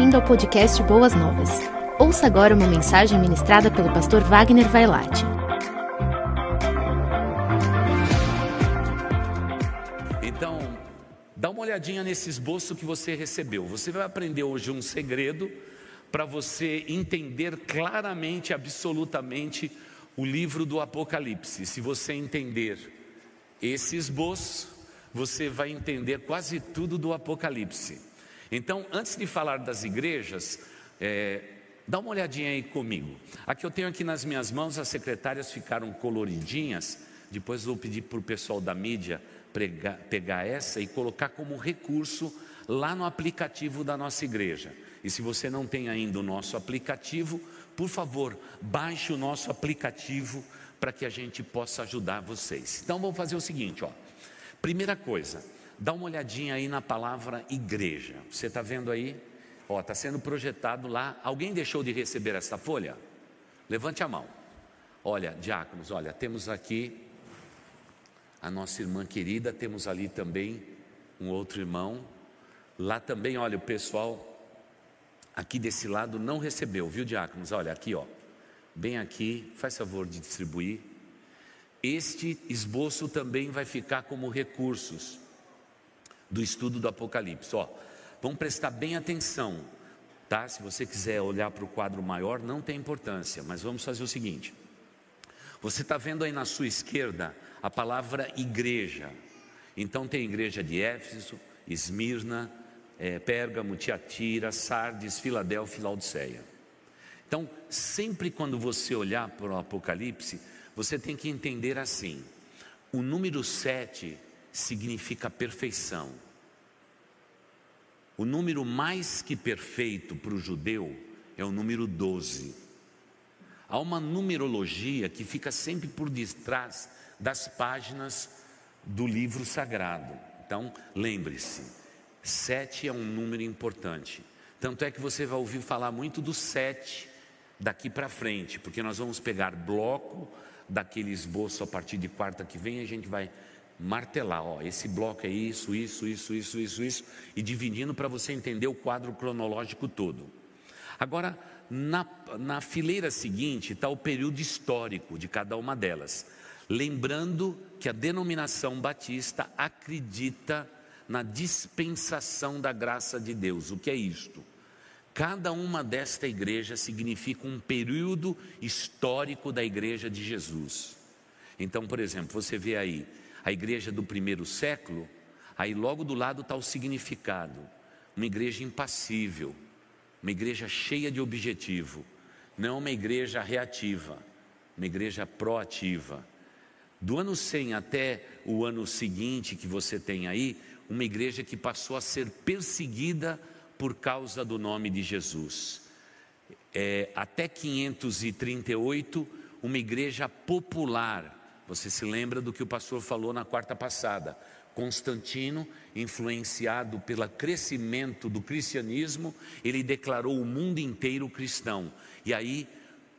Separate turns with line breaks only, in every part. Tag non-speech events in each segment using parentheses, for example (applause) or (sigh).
bem-vindo ao podcast Boas Novas. Ouça agora uma mensagem ministrada pelo pastor Wagner Vailate.
Então, dá uma olhadinha nesse esboço que você recebeu. Você vai aprender hoje um segredo para você entender claramente, absolutamente, o livro do Apocalipse. Se você entender esse esboço, você vai entender quase tudo do Apocalipse. Então, antes de falar das igrejas, é, dá uma olhadinha aí comigo. Aqui eu tenho aqui nas minhas mãos, as secretárias ficaram coloridinhas. Depois vou pedir para o pessoal da mídia pregar, pegar essa e colocar como recurso lá no aplicativo da nossa igreja. E se você não tem ainda o nosso aplicativo, por favor, baixe o nosso aplicativo para que a gente possa ajudar vocês. Então vamos fazer o seguinte, ó. Primeira coisa, Dá uma olhadinha aí na palavra igreja. Você está vendo aí? Ó, está sendo projetado lá. Alguém deixou de receber essa folha? Levante a mão. Olha, diáconos, olha, temos aqui a nossa irmã querida, temos ali também um outro irmão. Lá também, olha, o pessoal aqui desse lado não recebeu, viu, diáconos? Olha, aqui, ó. Bem aqui, faz favor de distribuir. Este esboço também vai ficar como recursos do estudo do Apocalipse. Ó, vamos prestar bem atenção, tá? Se você quiser olhar para o quadro maior, não tem importância, mas vamos fazer o seguinte: você está vendo aí na sua esquerda a palavra igreja. Então tem igreja de Éfeso, Esmirna, é, Pérgamo, Tiatira, Sardes, Filadélfia e Laodiceia. Então, sempre quando você olhar para o Apocalipse, você tem que entender assim: o número 7 significa perfeição. O número mais que perfeito para o judeu é o número 12. Há uma numerologia que fica sempre por detrás das páginas do livro sagrado. Então, lembre-se, sete é um número importante. Tanto é que você vai ouvir falar muito do sete daqui para frente, porque nós vamos pegar bloco daquele esboço a partir de quarta que vem, a gente vai martelar, ó, esse bloco é isso, isso, isso, isso, isso, isso, e dividindo para você entender o quadro cronológico todo. Agora, na, na fileira seguinte está o período histórico de cada uma delas. Lembrando que a denominação batista acredita na dispensação da graça de Deus. O que é isto? Cada uma desta igreja significa um período histórico da igreja de Jesus. Então, por exemplo, você vê aí a igreja do primeiro século, aí logo do lado está o significado: uma igreja impassível, uma igreja cheia de objetivo, não uma igreja reativa, uma igreja proativa. Do ano 100 até o ano seguinte que você tem aí, uma igreja que passou a ser perseguida por causa do nome de Jesus. É, até 538, uma igreja popular, você se lembra do que o pastor falou na quarta passada? Constantino, influenciado pelo crescimento do cristianismo, ele declarou o mundo inteiro cristão. E aí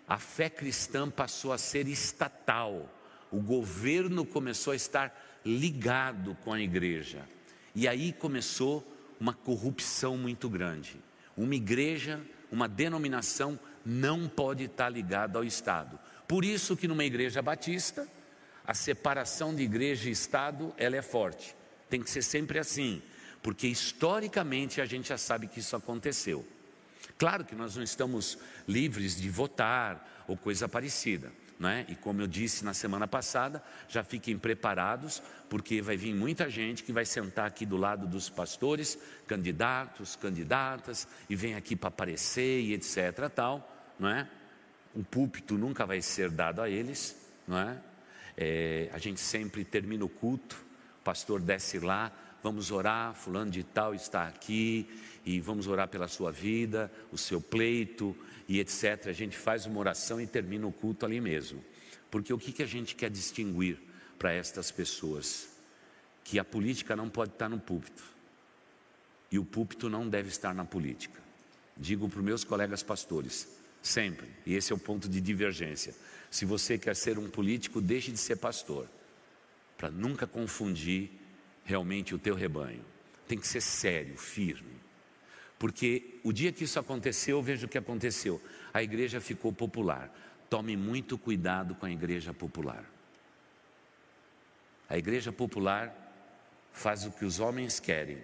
a fé cristã passou a ser estatal. O governo começou a estar ligado com a igreja. E aí começou uma corrupção muito grande. Uma igreja, uma denominação não pode estar ligada ao Estado. Por isso que numa igreja batista, a separação de igreja e Estado ela é forte. Tem que ser sempre assim, porque historicamente a gente já sabe que isso aconteceu. Claro que nós não estamos livres de votar ou coisa parecida, não é? E como eu disse na semana passada, já fiquem preparados, porque vai vir muita gente que vai sentar aqui do lado dos pastores, candidatos, candidatas, e vem aqui para aparecer e etc. tal, não é? O púlpito nunca vai ser dado a eles, não é? É, a gente sempre termina o culto, o pastor desce lá, vamos orar, fulano de tal está aqui, e vamos orar pela sua vida, o seu pleito e etc. A gente faz uma oração e termina o culto ali mesmo. Porque o que, que a gente quer distinguir para estas pessoas? Que a política não pode estar no púlpito. E o púlpito não deve estar na política. Digo para os meus colegas pastores, sempre, e esse é o ponto de divergência. Se você quer ser um político, deixe de ser pastor, para nunca confundir realmente o teu rebanho. Tem que ser sério, firme. Porque o dia que isso aconteceu, veja o que aconteceu. A igreja ficou popular. Tome muito cuidado com a igreja popular. A igreja popular faz o que os homens querem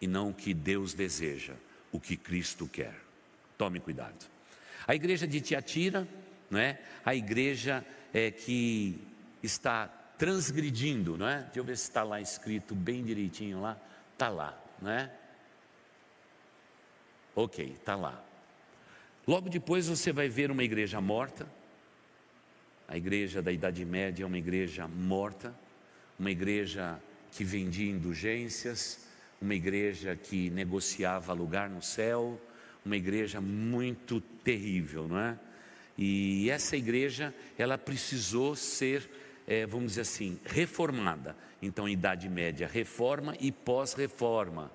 e não o que Deus deseja, o que Cristo quer. Tome cuidado. A igreja de Tiatira, não é? A igreja é, que está transgredindo, não é? Deixa eu ver se está lá escrito bem direitinho lá. Está lá, não é? Ok, está lá. Logo depois você vai ver uma igreja morta. A igreja da Idade Média é uma igreja morta, uma igreja que vendia indulgências, uma igreja que negociava lugar no céu, uma igreja muito terrível, não é? E essa igreja, ela precisou ser, é, vamos dizer assim, reformada. Então, Idade Média, reforma e pós-reforma.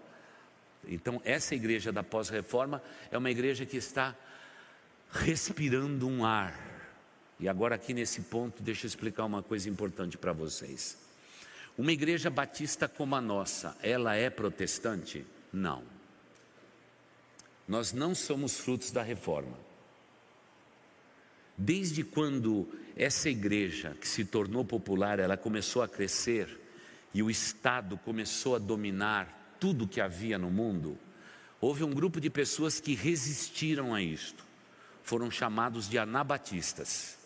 Então, essa igreja da pós-reforma é uma igreja que está respirando um ar. E agora, aqui nesse ponto, deixa eu explicar uma coisa importante para vocês. Uma igreja batista como a nossa, ela é protestante? Não. Nós não somos frutos da reforma. Desde quando essa igreja que se tornou popular, ela começou a crescer e o Estado começou a dominar tudo que havia no mundo, houve um grupo de pessoas que resistiram a isto. Foram chamados de anabatistas,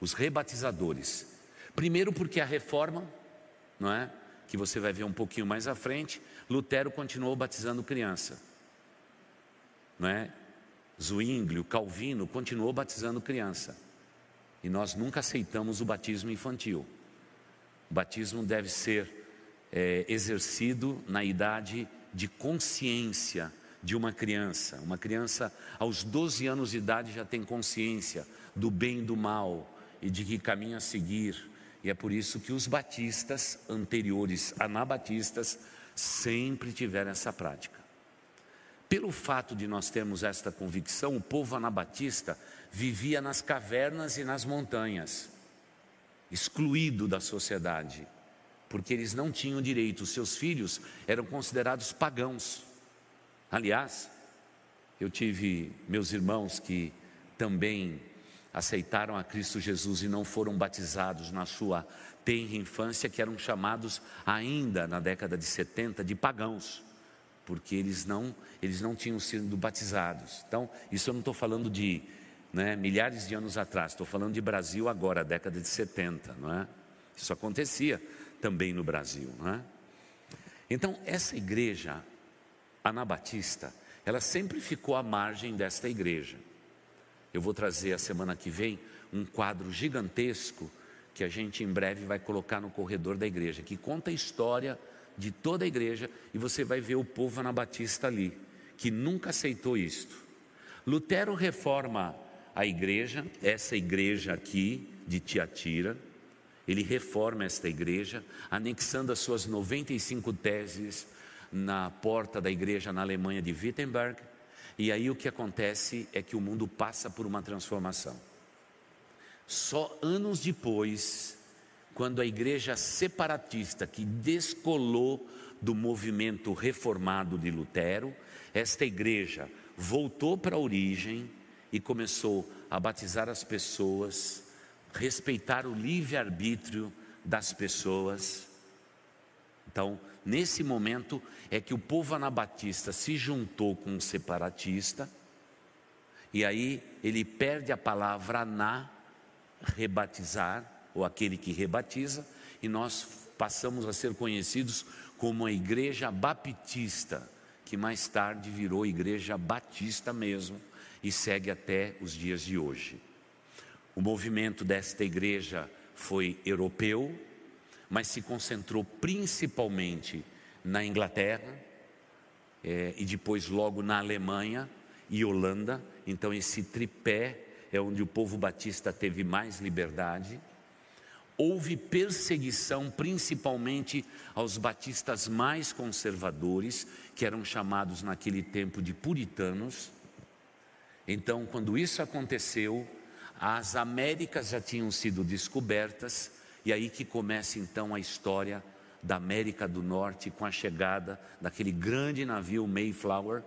os rebatizadores. Primeiro porque a reforma, não é? Que você vai ver um pouquinho mais à frente, Lutero continuou batizando criança. Não é? Zwinglio, Calvino continuou batizando criança. E nós nunca aceitamos o batismo infantil. O batismo deve ser é, exercido na idade de consciência de uma criança. Uma criança aos 12 anos de idade já tem consciência do bem e do mal e de que caminho a seguir. E é por isso que os batistas anteriores, anabatistas, sempre tiveram essa prática. Pelo fato de nós termos esta convicção, o povo anabatista vivia nas cavernas e nas montanhas, excluído da sociedade porque eles não tinham direito, os seus filhos eram considerados pagãos. Aliás, eu tive meus irmãos que também aceitaram a Cristo Jesus e não foram batizados na sua tenra infância, que eram chamados ainda na década de 70 de pagãos, porque eles não, eles não tinham sido batizados. Então, isso eu não estou falando de né, milhares de anos atrás, estou falando de Brasil agora, década de 70, não é? Isso acontecia também no Brasil. Não é? Então, essa igreja anabatista, ela sempre ficou à margem desta igreja. Eu vou trazer a semana que vem um quadro gigantesco que a gente em breve vai colocar no corredor da igreja, que conta a história de toda a igreja e você vai ver o povo anabatista ali, que nunca aceitou isto. Lutero reforma a igreja, essa igreja aqui de Tiatira, ele reforma esta igreja, anexando as suas 95 teses na porta da igreja na Alemanha de Wittenberg. E aí o que acontece é que o mundo passa por uma transformação. Só anos depois, quando a igreja separatista que descolou do movimento reformado de Lutero, esta igreja voltou para a origem e começou a batizar as pessoas respeitar o livre-arbítrio das pessoas. Então, nesse momento é que o povo anabatista se juntou com o separatista, e aí ele perde a palavra na rebatizar, ou aquele que rebatiza, e nós passamos a ser conhecidos como a Igreja Baptista, que mais tarde virou Igreja Batista mesmo e segue até os dias de hoje. O movimento desta igreja foi europeu, mas se concentrou principalmente na Inglaterra é, e depois logo na Alemanha e Holanda. Então, esse tripé é onde o povo batista teve mais liberdade. Houve perseguição principalmente aos batistas mais conservadores, que eram chamados naquele tempo de puritanos. Então, quando isso aconteceu, as Américas já tinham sido descobertas, e aí que começa então a história da América do Norte com a chegada daquele grande navio Mayflower,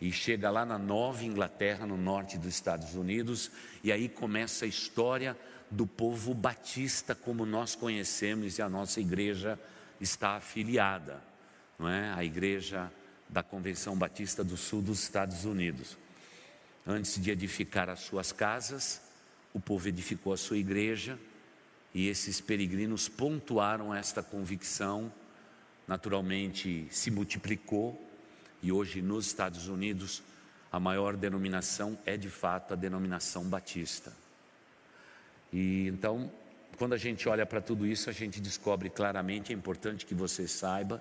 e chega lá na Nova Inglaterra, no norte dos Estados Unidos, e aí começa a história do povo batista como nós conhecemos e a nossa igreja está afiliada, não é? A igreja da Convenção Batista do Sul dos Estados Unidos. Antes de edificar as suas casas, o povo edificou a sua igreja e esses peregrinos pontuaram esta convicção, naturalmente se multiplicou e hoje nos Estados Unidos a maior denominação é de fato a denominação batista. E então, quando a gente olha para tudo isso, a gente descobre claramente, é importante que você saiba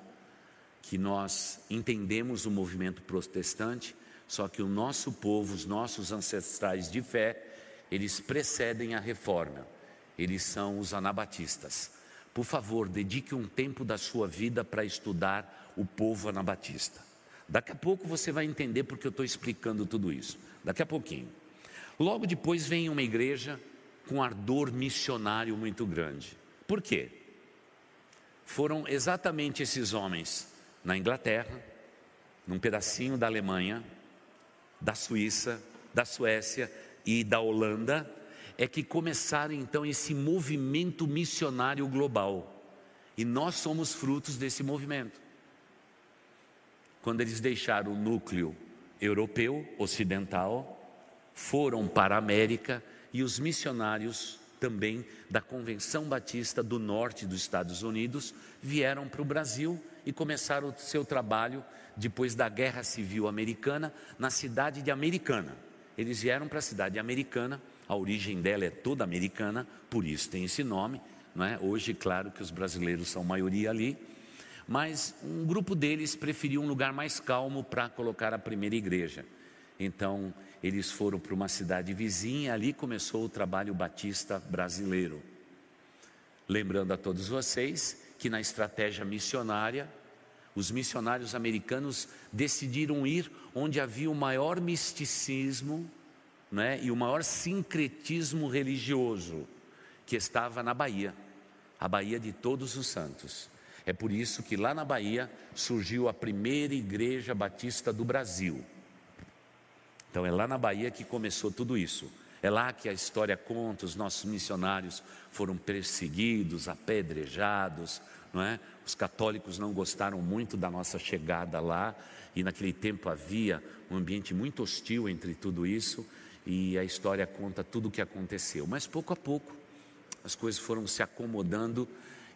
que nós entendemos o movimento protestante, só que o nosso povo, os nossos ancestrais de fé, eles precedem a reforma eles são os anabatistas. Por favor, dedique um tempo da sua vida para estudar o povo anabatista. Daqui a pouco você vai entender porque eu estou explicando tudo isso. Daqui a pouquinho. Logo depois vem uma igreja com ardor missionário muito grande. Por quê? Foram exatamente esses homens na Inglaterra, num pedacinho da Alemanha, da Suíça, da Suécia e da Holanda, é que começaram então esse movimento missionário global. E nós somos frutos desse movimento. Quando eles deixaram o núcleo europeu, ocidental, foram para a América e os missionários também da Convenção Batista do Norte dos Estados Unidos vieram para o Brasil e começaram o seu trabalho depois da Guerra Civil Americana na cidade de Americana. Eles vieram para a cidade americana a origem dela é toda americana, por isso tem esse nome. Não é? Hoje, claro que os brasileiros são maioria ali, mas um grupo deles preferiu um lugar mais calmo para colocar a primeira igreja. Então, eles foram para uma cidade vizinha, ali começou o trabalho batista brasileiro. Lembrando a todos vocês que na estratégia missionária, os missionários americanos decidiram ir onde havia o maior misticismo né, e o maior sincretismo religioso que estava na Bahia, a Bahia de Todos os Santos. É por isso que lá na Bahia surgiu a primeira igreja batista do Brasil. Então é lá na Bahia que começou tudo isso. É lá que a história conta, os nossos missionários foram perseguidos, apedrejados, não é? Os católicos não gostaram muito da nossa chegada lá, e naquele tempo havia um ambiente muito hostil entre tudo isso, e a história conta tudo o que aconteceu. Mas pouco a pouco as coisas foram se acomodando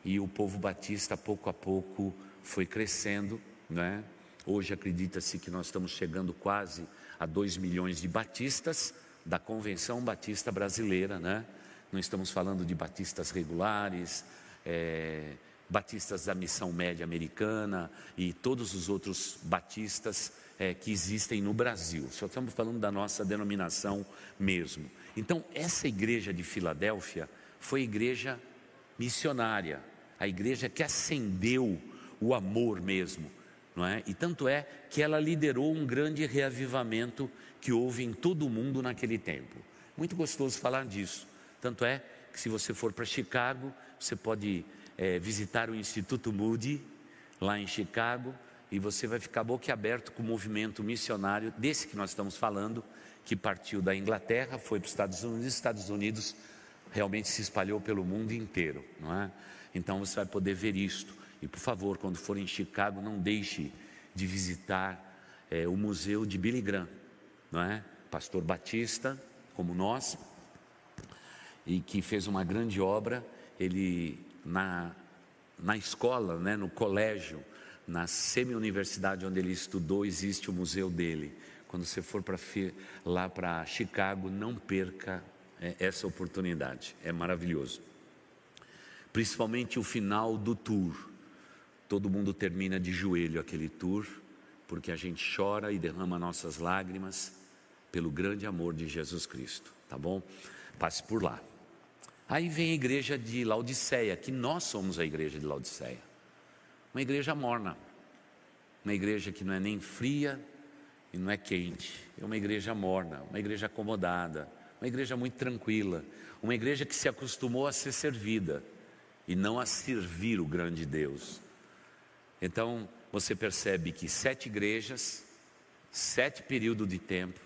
e o povo batista pouco a pouco foi crescendo, né? Hoje acredita-se que nós estamos chegando quase a 2 milhões de batistas da Convenção Batista Brasileira, né? Não estamos falando de batistas regulares, é, batistas da Missão Média Americana e todos os outros batistas é, que existem no Brasil. Só estamos falando da nossa denominação mesmo. Então, essa igreja de Filadélfia foi igreja missionária, a igreja que acendeu o amor mesmo, não é? E tanto é que ela liderou um grande reavivamento que houve em todo o mundo naquele tempo. Muito gostoso falar disso. Tanto é que se você for para Chicago, você pode é, visitar o Instituto Moody lá em Chicago e você vai ficar boquiaberto com o movimento missionário desse que nós estamos falando, que partiu da Inglaterra, foi para os Estados Unidos, os Estados Unidos realmente se espalhou pelo mundo inteiro, não é? Então você vai poder ver isto. E por favor, quando for em Chicago, não deixe de visitar é, o museu de Billy Graham, não é? Pastor Batista, como nós, e que fez uma grande obra. Ele na na escola, né, no colégio, na semi-universidade onde ele estudou, existe o museu dele. Quando você for para lá para Chicago, não perca é, essa oportunidade, é maravilhoso. Principalmente o final do tour. Todo mundo termina de joelho aquele tour, porque a gente chora e derrama nossas lágrimas pelo grande amor de Jesus Cristo, tá bom? Passe por lá. Aí vem a igreja de Laodiceia, que nós somos a igreja de Laodiceia. Uma igreja morna, uma igreja que não é nem fria e não é quente, é uma igreja morna, uma igreja acomodada, uma igreja muito tranquila, uma igreja que se acostumou a ser servida e não a servir o grande Deus. Então você percebe que sete igrejas, sete períodos de tempo,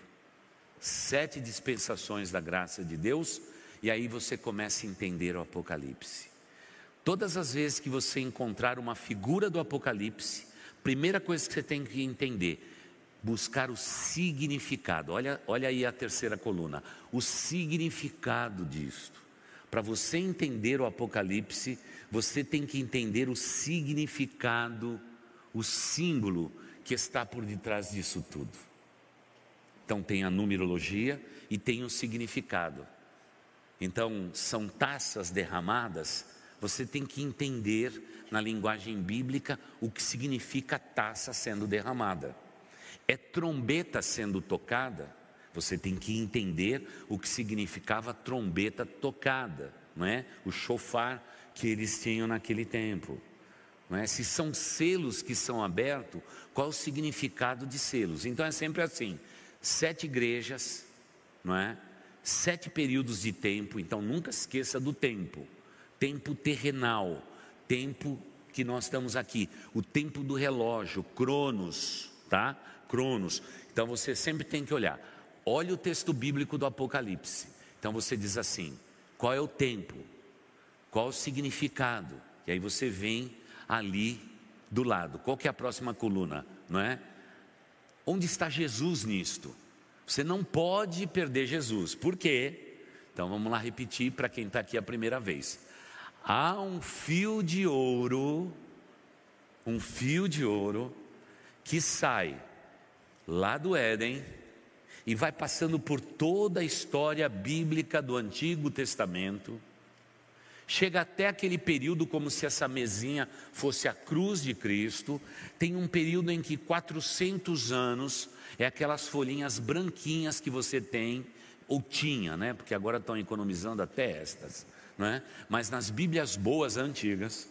sete dispensações da graça de Deus, e aí você começa a entender o Apocalipse. Todas as vezes que você encontrar uma figura do Apocalipse, primeira coisa que você tem que entender, buscar o significado. Olha, olha aí a terceira coluna, o significado disto. Para você entender o Apocalipse, você tem que entender o significado, o símbolo que está por detrás disso tudo. Então tem a numerologia e tem o significado. Então são taças derramadas, você tem que entender na linguagem bíblica o que significa taça sendo derramada. É trombeta sendo tocada, você tem que entender o que significava trombeta tocada, não é? O chofar que eles tinham naquele tempo. Não é? Se são selos que são abertos, qual o significado de selos? Então é sempre assim: sete igrejas, não é? Sete períodos de tempo, então nunca esqueça do tempo. Tempo terrenal, tempo que nós estamos aqui, o tempo do relógio, Cronos, tá? Cronos. Então você sempre tem que olhar. Olha o texto bíblico do Apocalipse. Então você diz assim: qual é o tempo? Qual o significado? E aí você vem ali do lado. Qual que é a próxima coluna, não é? Onde está Jesus nisto? Você não pode perder Jesus. Por quê? Então vamos lá repetir para quem está aqui a primeira vez. Há um fio de ouro, um fio de ouro que sai lá do Éden e vai passando por toda a história bíblica do Antigo Testamento Chega até aquele período como se essa mesinha fosse a cruz de Cristo. Tem um período em que 400 anos é aquelas folhinhas branquinhas que você tem ou tinha, né? Porque agora estão economizando até estas, não é? Mas nas Bíblias boas antigas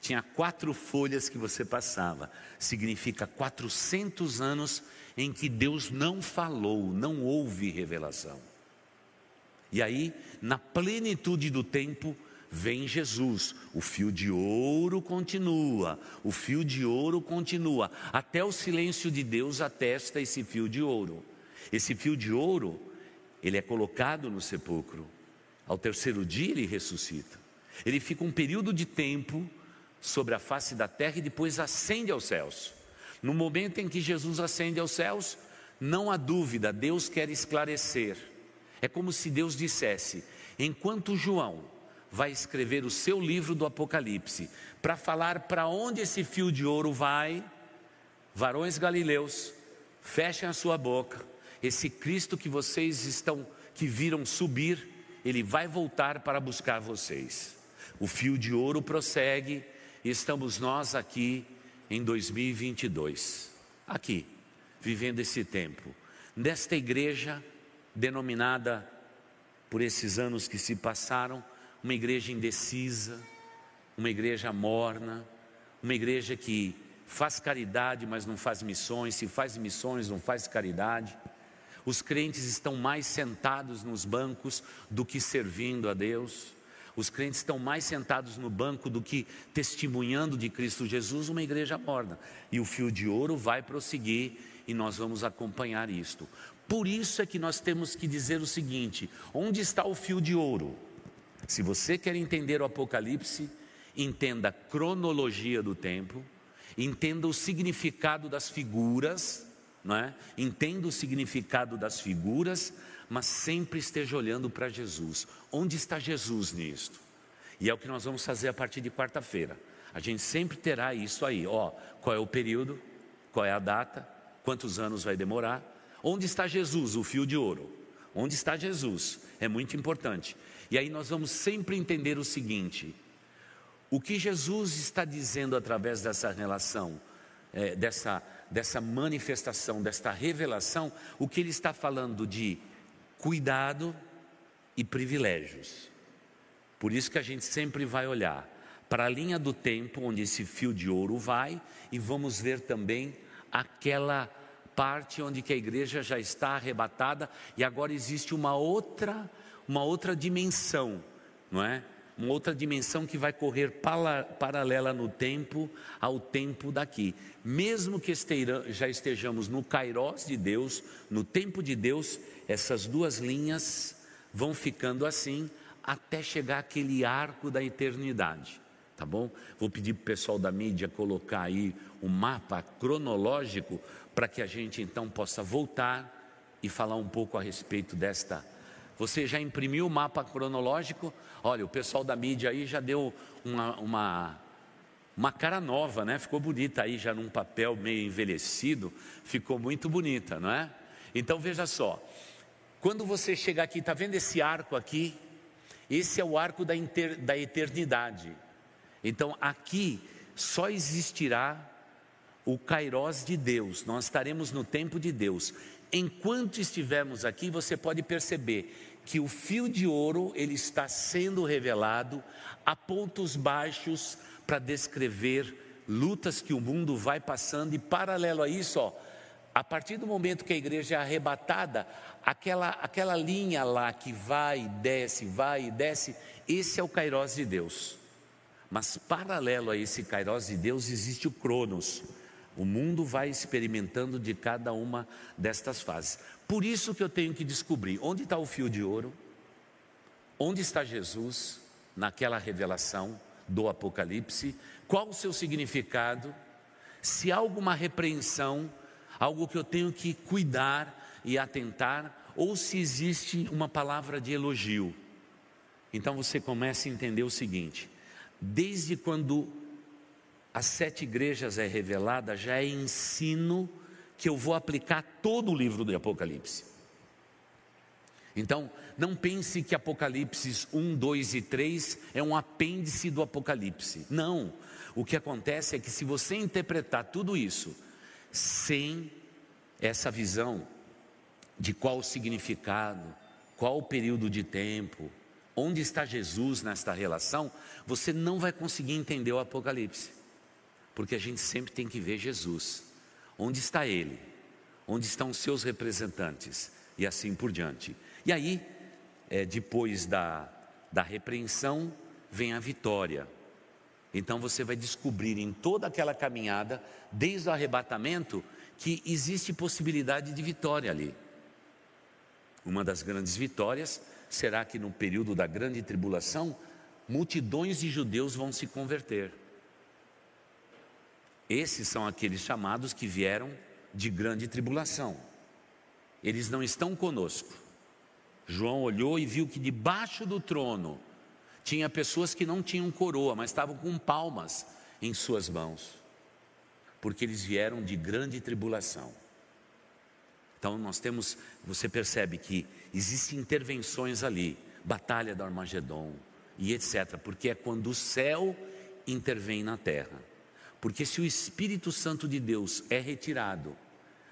tinha quatro folhas que você passava. Significa 400 anos em que Deus não falou, não houve revelação. E aí, na plenitude do tempo, vem Jesus, o fio de ouro continua, o fio de ouro continua, até o silêncio de Deus atesta esse fio de ouro. Esse fio de ouro, ele é colocado no sepulcro, ao terceiro dia ele ressuscita. Ele fica um período de tempo sobre a face da terra e depois ascende aos céus. No momento em que Jesus ascende aos céus, não há dúvida, Deus quer esclarecer. É como se Deus dissesse: enquanto João vai escrever o seu livro do Apocalipse, para falar para onde esse fio de ouro vai. Varões galileus, fechem a sua boca. Esse Cristo que vocês estão que viram subir, ele vai voltar para buscar vocês. O fio de ouro prossegue e estamos nós aqui em 2022, aqui, vivendo esse tempo, nesta igreja denominada por esses anos que se passaram uma igreja indecisa, uma igreja morna, uma igreja que faz caridade, mas não faz missões, se faz missões, não faz caridade. Os crentes estão mais sentados nos bancos do que servindo a Deus. Os crentes estão mais sentados no banco do que testemunhando de Cristo Jesus, uma igreja morna. E o fio de ouro vai prosseguir e nós vamos acompanhar isto. Por isso é que nós temos que dizer o seguinte: onde está o fio de ouro? Se você quer entender o Apocalipse, entenda a cronologia do tempo, entenda o significado das figuras, não é? entenda o significado das figuras, mas sempre esteja olhando para Jesus. Onde está Jesus nisto? E é o que nós vamos fazer a partir de quarta-feira. A gente sempre terá isso aí, ó, qual é o período, qual é a data, quantos anos vai demorar, onde está Jesus, o fio de ouro? Onde está Jesus? É muito importante. E aí nós vamos sempre entender o seguinte: o que Jesus está dizendo através dessa relação, é, dessa, dessa manifestação, desta revelação, o que ele está falando de cuidado e privilégios. Por isso que a gente sempre vai olhar para a linha do tempo onde esse fio de ouro vai e vamos ver também aquela parte onde que a igreja já está arrebatada e agora existe uma outra uma outra dimensão, não é? Uma outra dimensão que vai correr paralela no tempo ao tempo daqui. Mesmo que esteira, já estejamos no Kairos de Deus, no tempo de Deus, essas duas linhas vão ficando assim até chegar aquele arco da eternidade. Tá bom? Vou pedir para o pessoal da mídia colocar aí um mapa cronológico para que a gente então possa voltar e falar um pouco a respeito desta você já imprimiu o mapa cronológico? Olha, o pessoal da mídia aí já deu uma, uma, uma cara nova, né? Ficou bonita aí, já num papel meio envelhecido, ficou muito bonita, não é? Então veja só, quando você chegar aqui, está vendo esse arco aqui? Esse é o arco da, inter, da eternidade. Então aqui só existirá o Kairós de Deus, nós estaremos no tempo de Deus enquanto estivermos aqui, você pode perceber que o fio de ouro ele está sendo revelado a pontos baixos para descrever lutas que o mundo vai passando e paralelo a isso, ó, a partir do momento que a igreja é arrebatada, aquela, aquela linha lá que vai e desce, vai e desce, esse é o Kairós de Deus. Mas paralelo a esse Kairós de Deus existe o Cronos, o mundo vai experimentando de cada uma destas fases. Por isso que eu tenho que descobrir onde está o fio de ouro, onde está Jesus naquela revelação do Apocalipse, qual o seu significado, se há alguma repreensão, algo que eu tenho que cuidar e atentar, ou se existe uma palavra de elogio. Então você começa a entender o seguinte: desde quando as sete igrejas é revelada, já é ensino que eu vou aplicar todo o livro do Apocalipse. Então, não pense que Apocalipse 1, 2 e 3 é um apêndice do Apocalipse. Não. O que acontece é que se você interpretar tudo isso sem essa visão de qual o significado, qual o período de tempo, onde está Jesus nesta relação, você não vai conseguir entender o Apocalipse porque a gente sempre tem que ver Jesus. Onde está Ele? Onde estão os seus representantes? E assim por diante. E aí, é, depois da, da repreensão, vem a vitória. Então você vai descobrir em toda aquela caminhada, desde o arrebatamento, que existe possibilidade de vitória ali. Uma das grandes vitórias será que no período da grande tribulação, multidões de judeus vão se converter. Esses são aqueles chamados que vieram de grande tribulação. Eles não estão conosco. João olhou e viu que debaixo do trono tinha pessoas que não tinham coroa, mas estavam com palmas em suas mãos, porque eles vieram de grande tribulação. Então nós temos, você percebe que existem intervenções ali, batalha do Armagedon e etc, porque é quando o céu intervém na terra. Porque se o Espírito Santo de Deus é retirado,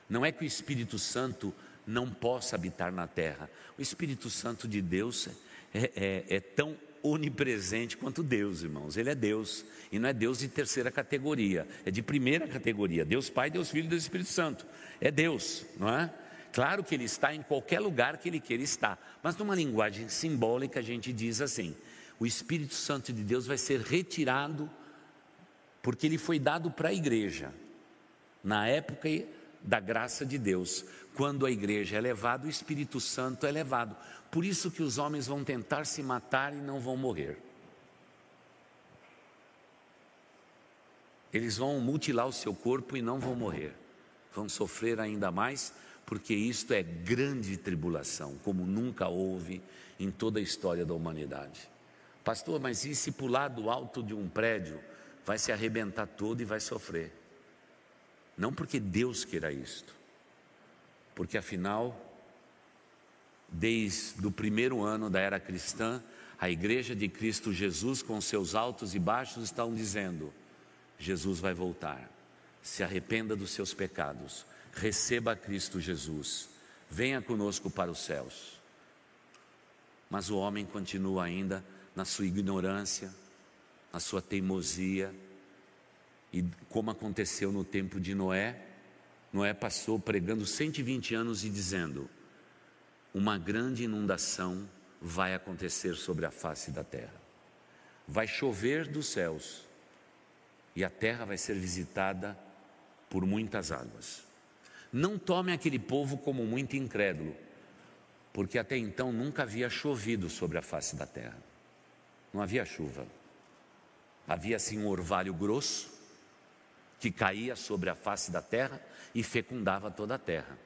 não é que o Espírito Santo não possa habitar na terra. O Espírito Santo de Deus é, é, é, tão onipresente quanto Deus, irmãos. Ele é Deus. E não é Deus de terceira categoria, é de primeira categoria. Deus Pai, Deus Filho e Deus Espírito Santo. É Deus, não é? Claro que ele está em qualquer lugar que ele queira estar, mas numa linguagem simbólica a gente diz assim: o Espírito Santo de Deus vai ser retirado porque ele foi dado para a igreja, na época da graça de Deus. Quando a igreja é levada, o Espírito Santo é levado. Por isso que os homens vão tentar se matar e não vão morrer. Eles vão mutilar o seu corpo e não vão morrer. Vão sofrer ainda mais, porque isto é grande tribulação, como nunca houve em toda a história da humanidade. Pastor, mas e se pular do alto de um prédio? Vai se arrebentar todo e vai sofrer. Não porque Deus queira isto, porque afinal, desde o primeiro ano da era cristã, a igreja de Cristo Jesus, com seus altos e baixos, estão dizendo: Jesus vai voltar, se arrependa dos seus pecados, receba Cristo Jesus, venha conosco para os céus. Mas o homem continua ainda na sua ignorância, a sua teimosia. E como aconteceu no tempo de Noé, Noé passou pregando 120 anos e dizendo: uma grande inundação vai acontecer sobre a face da terra. vai chover dos céus e a terra vai ser visitada por muitas águas. Não tome aquele povo como muito incrédulo, porque até então nunca havia chovido sobre a face da terra. Não havia chuva. Havia assim um orvalho grosso que caía sobre a face da terra e fecundava toda a terra.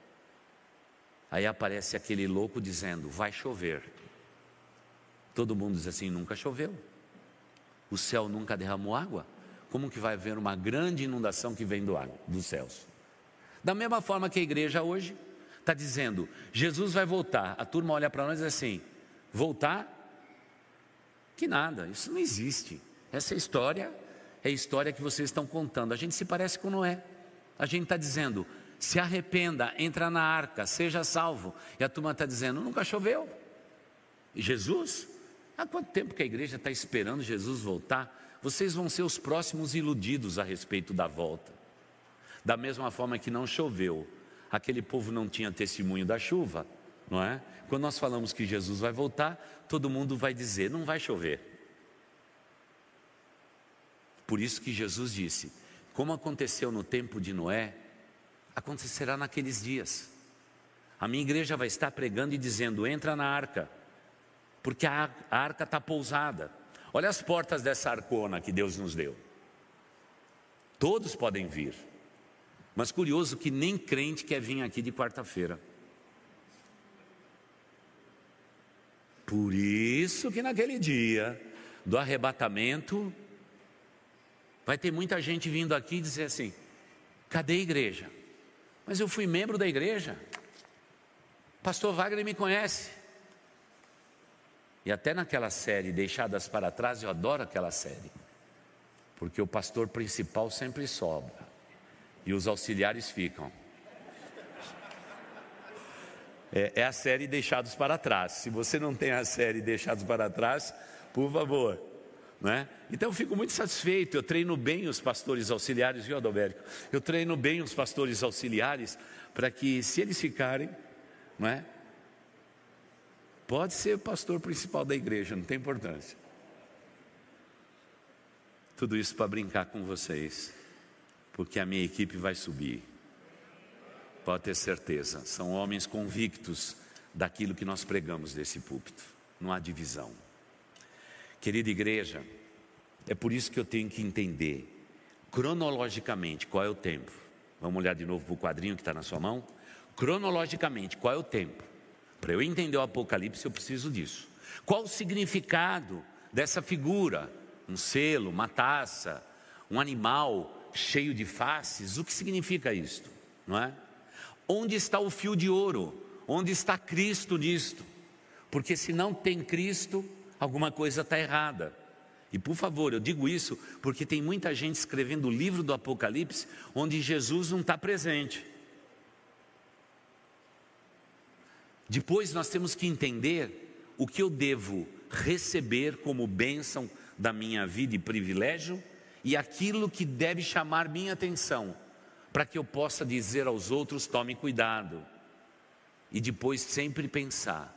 Aí aparece aquele louco dizendo: Vai chover. Todo mundo diz assim: Nunca choveu. O céu nunca derramou água. Como que vai haver uma grande inundação que vem do água, dos céus? Da mesma forma que a igreja hoje está dizendo: Jesus vai voltar. A turma olha para nós e diz assim: Voltar? Que nada, isso não existe. Essa história é a história que vocês estão contando. A gente se parece com Noé. A gente está dizendo: se arrependa, entra na arca, seja salvo. E a turma está dizendo: nunca choveu. E Jesus? Há quanto tempo que a igreja está esperando Jesus voltar? Vocês vão ser os próximos iludidos a respeito da volta. Da mesma forma que não choveu, aquele povo não tinha testemunho da chuva, não é? Quando nós falamos que Jesus vai voltar, todo mundo vai dizer: não vai chover. Por isso que Jesus disse: como aconteceu no tempo de Noé, acontecerá naqueles dias. A minha igreja vai estar pregando e dizendo: entra na arca, porque a arca está pousada. Olha as portas dessa arcona que Deus nos deu. Todos podem vir, mas curioso que nem crente quer vir aqui de quarta-feira. Por isso que naquele dia do arrebatamento, vai ter muita gente vindo aqui dizer assim: cadê a igreja? Mas eu fui membro da igreja. Pastor Wagner me conhece. E até naquela série Deixadas para Trás, eu adoro aquela série. Porque o pastor principal sempre sobra. E os auxiliares ficam. É, é a série Deixados para Trás. Se você não tem a série Deixados para Trás, por favor, né? Então eu fico muito satisfeito, eu treino bem os pastores auxiliares, viu Adalberto? Eu treino bem os pastores auxiliares para que se eles ficarem, não é? Pode ser o pastor principal da igreja, não tem importância. Tudo isso para brincar com vocês, porque a minha equipe vai subir. Pode ter certeza, são homens convictos daquilo que nós pregamos desse púlpito, não há divisão. Querida igreja, é por isso que eu tenho que entender cronologicamente qual é o tempo. Vamos olhar de novo para o quadrinho que está na sua mão? Cronologicamente, qual é o tempo? Para eu entender o Apocalipse, eu preciso disso. Qual o significado dessa figura? Um selo, uma taça, um animal cheio de faces? O que significa isto? Não é? Onde está o fio de ouro? Onde está Cristo nisto? Porque se não tem Cristo, alguma coisa está errada. E por favor, eu digo isso porque tem muita gente escrevendo o livro do Apocalipse onde Jesus não está presente. Depois nós temos que entender o que eu devo receber como bênção da minha vida e privilégio e aquilo que deve chamar minha atenção, para que eu possa dizer aos outros: tome cuidado. E depois sempre pensar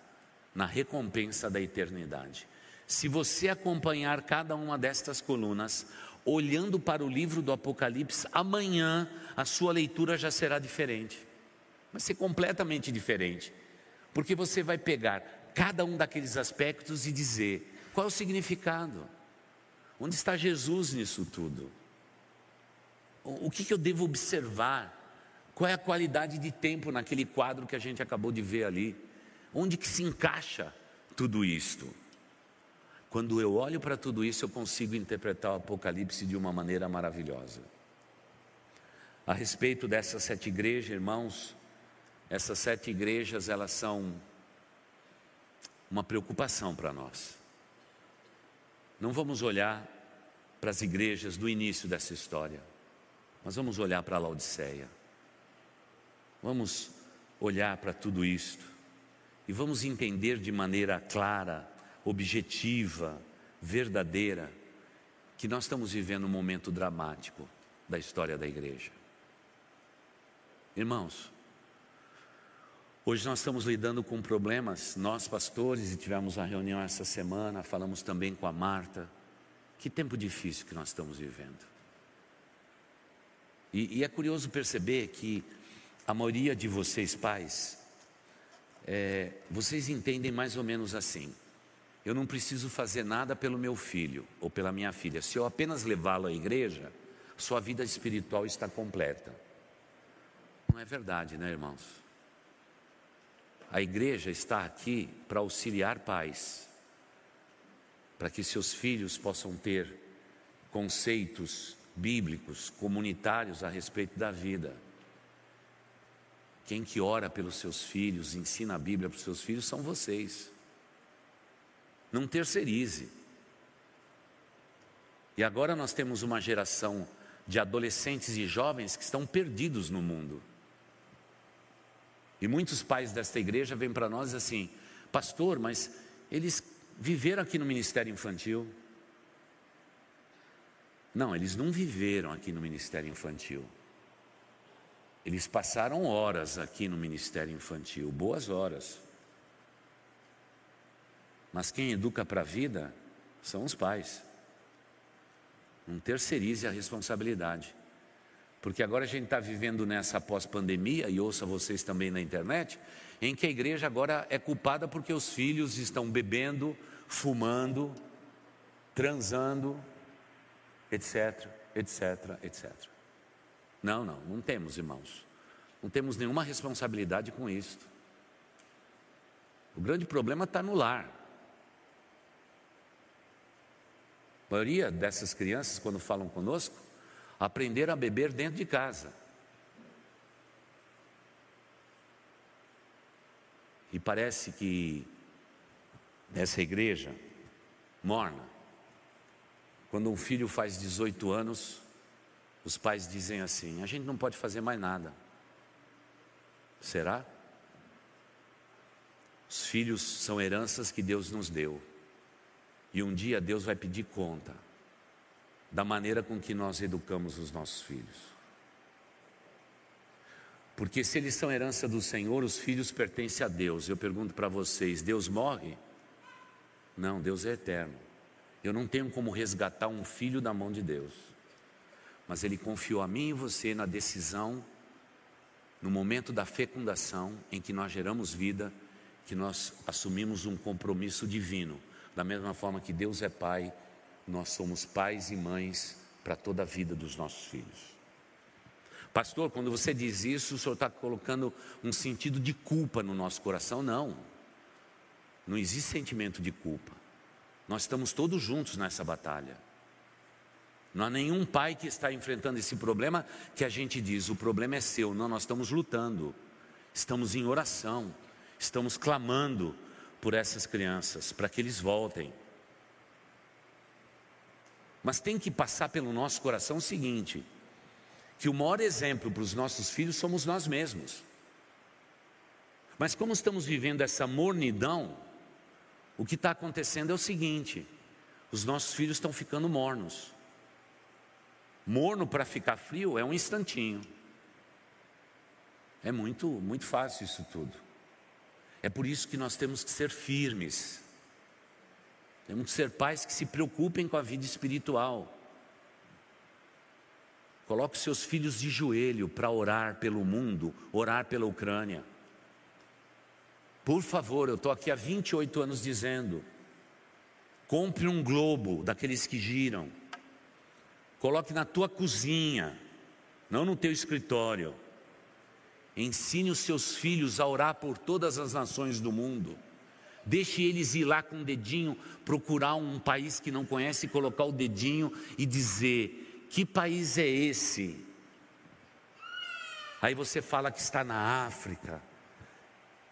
na recompensa da eternidade. Se você acompanhar cada uma destas colunas, olhando para o livro do Apocalipse, amanhã a sua leitura já será diferente. Vai ser completamente diferente. Porque você vai pegar cada um daqueles aspectos e dizer: qual é o significado? Onde está Jesus nisso tudo? O que, que eu devo observar? Qual é a qualidade de tempo naquele quadro que a gente acabou de ver ali? Onde que se encaixa tudo isto? Quando eu olho para tudo isso, eu consigo interpretar o Apocalipse de uma maneira maravilhosa. A respeito dessas sete igrejas, irmãos, essas sete igrejas, elas são uma preocupação para nós. Não vamos olhar para as igrejas do início dessa história, mas vamos olhar para a Laodiceia. Vamos olhar para tudo isto e vamos entender de maneira clara objetiva, verdadeira, que nós estamos vivendo um momento dramático da história da igreja. Irmãos, hoje nós estamos lidando com problemas, nós pastores, e tivemos uma reunião essa semana, falamos também com a Marta, Que tempo difícil que nós estamos vivendo. E, e é curioso perceber que a maioria de vocês, pais, é, vocês entendem mais ou menos assim. Eu não preciso fazer nada pelo meu filho ou pela minha filha. Se eu apenas levá-lo à igreja, sua vida espiritual está completa. Não é verdade, né, irmãos? A igreja está aqui para auxiliar pais, para que seus filhos possam ter conceitos bíblicos, comunitários a respeito da vida. Quem que ora pelos seus filhos, ensina a Bíblia para os seus filhos são vocês. Não terceirize. E agora nós temos uma geração de adolescentes e jovens que estão perdidos no mundo. E muitos pais desta igreja vêm para nós assim, pastor, mas eles viveram aqui no ministério infantil. Não, eles não viveram aqui no ministério infantil. Eles passaram horas aqui no ministério infantil, boas horas. Mas quem educa para a vida são os pais. Não terceirize a responsabilidade. Porque agora a gente está vivendo nessa pós-pandemia, e ouça vocês também na internet, em que a igreja agora é culpada porque os filhos estão bebendo, fumando, transando, etc, etc, etc. Não, não, não temos, irmãos. Não temos nenhuma responsabilidade com isto. O grande problema está no lar. A maioria dessas crianças, quando falam conosco, aprenderam a beber dentro de casa. E parece que nessa igreja morna, quando um filho faz 18 anos, os pais dizem assim: a gente não pode fazer mais nada. Será? Os filhos são heranças que Deus nos deu. E um dia Deus vai pedir conta da maneira com que nós educamos os nossos filhos. Porque se eles são herança do Senhor, os filhos pertencem a Deus. Eu pergunto para vocês: Deus morre? Não, Deus é eterno. Eu não tenho como resgatar um filho da mão de Deus. Mas Ele confiou a mim e você na decisão, no momento da fecundação, em que nós geramos vida, que nós assumimos um compromisso divino. Da mesma forma que Deus é Pai, nós somos pais e mães para toda a vida dos nossos filhos. Pastor, quando você diz isso, o senhor está colocando um sentido de culpa no nosso coração? Não. Não existe sentimento de culpa. Nós estamos todos juntos nessa batalha. Não há nenhum pai que está enfrentando esse problema que a gente diz: o problema é seu. Não, nós estamos lutando, estamos em oração, estamos clamando por essas crianças, para que eles voltem. Mas tem que passar pelo nosso coração o seguinte: que o maior exemplo para os nossos filhos somos nós mesmos. Mas como estamos vivendo essa mornidão, o que está acontecendo é o seguinte: os nossos filhos estão ficando mornos. Morno para ficar frio é um instantinho. É muito, muito fácil isso tudo. É por isso que nós temos que ser firmes. Temos que ser pais que se preocupem com a vida espiritual. Coloque seus filhos de joelho para orar pelo mundo, orar pela Ucrânia. Por favor, eu estou aqui há 28 anos dizendo: compre um globo daqueles que giram, coloque na tua cozinha, não no teu escritório. Ensine os seus filhos a orar por todas as nações do mundo. Deixe eles ir lá com o dedinho, procurar um país que não conhece, colocar o dedinho e dizer: que país é esse? Aí você fala que está na África.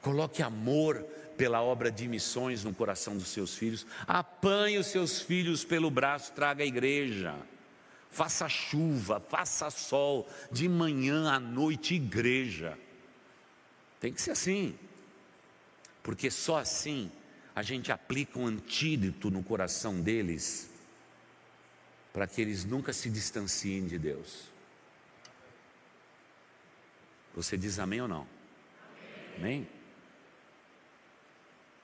Coloque amor pela obra de missões no coração dos seus filhos. Apanhe os seus filhos pelo braço, traga a igreja. Faça chuva, faça sol, de manhã à noite, igreja. Tem que ser assim, porque só assim a gente aplica um antídoto no coração deles, para que eles nunca se distanciem de Deus. Você diz amém ou não? Amém?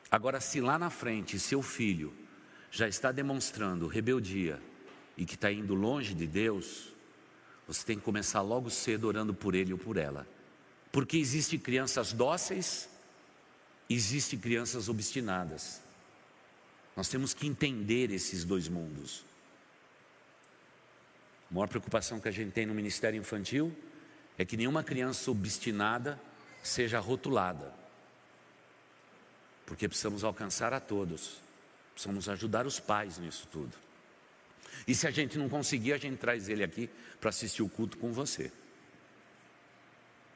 Agora, se lá na frente seu filho já está demonstrando rebeldia, e que está indo longe de Deus, você tem que começar logo cedo orando por ele ou por ela. Porque existem crianças dóceis, existem crianças obstinadas. Nós temos que entender esses dois mundos. A maior preocupação que a gente tem no ministério infantil é que nenhuma criança obstinada seja rotulada. Porque precisamos alcançar a todos. Precisamos ajudar os pais nisso tudo. E se a gente não conseguir, a gente traz ele aqui para assistir o culto com você.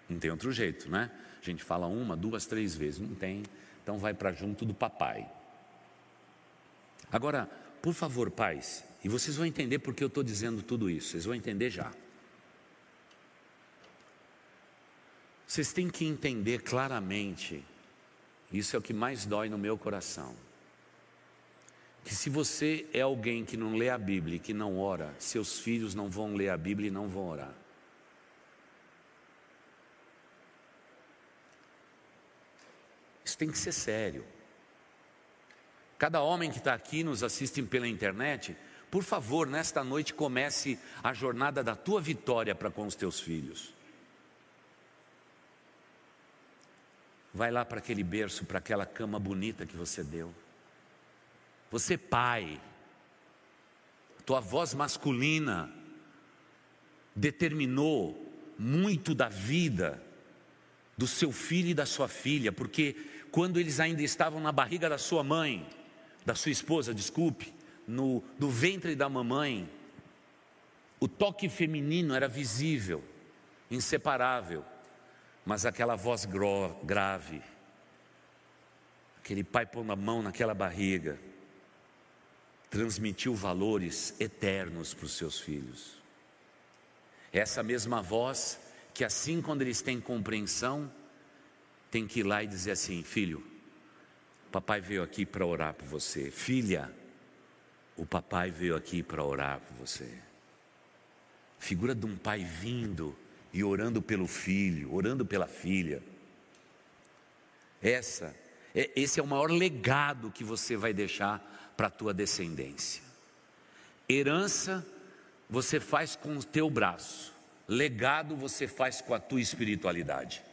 Não tem outro jeito, né? A gente fala uma, duas, três vezes, não tem, então vai para junto do papai. Agora, por favor, pais, e vocês vão entender porque eu estou dizendo tudo isso, vocês vão entender já. Vocês têm que entender claramente, isso é o que mais dói no meu coração que se você é alguém que não lê a Bíblia e que não ora, seus filhos não vão ler a Bíblia e não vão orar. Isso tem que ser sério. Cada homem que está aqui, nos assiste pela internet, por favor, nesta noite comece a jornada da tua vitória para com os teus filhos. Vai lá para aquele berço, para aquela cama bonita que você deu. Você, pai, tua voz masculina determinou muito da vida do seu filho e da sua filha, porque quando eles ainda estavam na barriga da sua mãe, da sua esposa, desculpe, no, ventre da mamãe, o toque feminino era visível, inseparável, mas aquela voz grave, aquele pai pondo a mão naquela barriga, transmitiu valores eternos para os seus filhos. Essa mesma voz que, assim, quando eles têm compreensão, tem que ir lá e dizer assim: Filho, papai veio aqui para orar por você. Filha, o papai veio aqui para orar por você. Figura de um pai vindo e orando pelo filho, orando pela filha. Essa, é, esse é o maior legado que você vai deixar para a tua descendência. Herança você faz com o teu braço, legado você faz com a tua espiritualidade.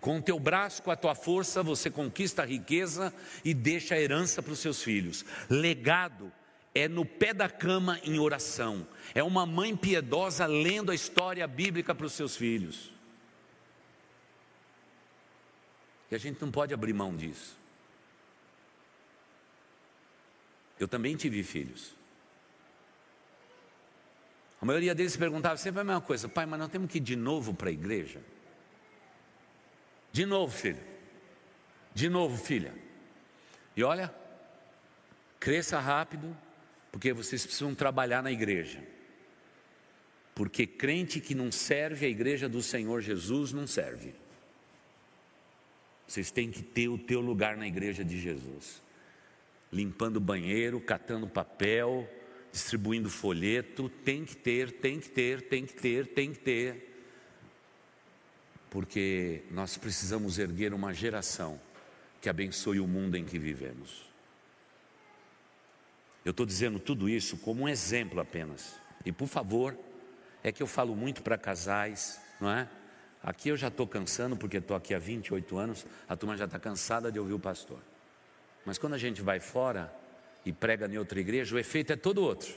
Com o teu braço, com a tua força, você conquista a riqueza e deixa a herança para os seus filhos. Legado é no pé da cama em oração. É uma mãe piedosa lendo a história bíblica para os seus filhos. E a gente não pode abrir mão disso. Eu também tive filhos. A maioria deles perguntava sempre a mesma coisa: pai, mas nós temos que ir de novo para a igreja? De novo, filho. De novo, filha. E olha, cresça rápido, porque vocês precisam trabalhar na igreja. Porque crente que não serve a igreja do Senhor Jesus não serve. Vocês têm que ter o teu lugar na igreja de Jesus limpando banheiro, catando papel, distribuindo folheto, tem que ter, tem que ter, tem que ter, tem que ter. Porque nós precisamos erguer uma geração que abençoe o mundo em que vivemos. Eu estou dizendo tudo isso como um exemplo apenas. E por favor, é que eu falo muito para casais, não é? Aqui eu já estou cansando, porque estou aqui há 28 anos, a turma já está cansada de ouvir o pastor. Mas quando a gente vai fora e prega em outra igreja, o efeito é todo outro.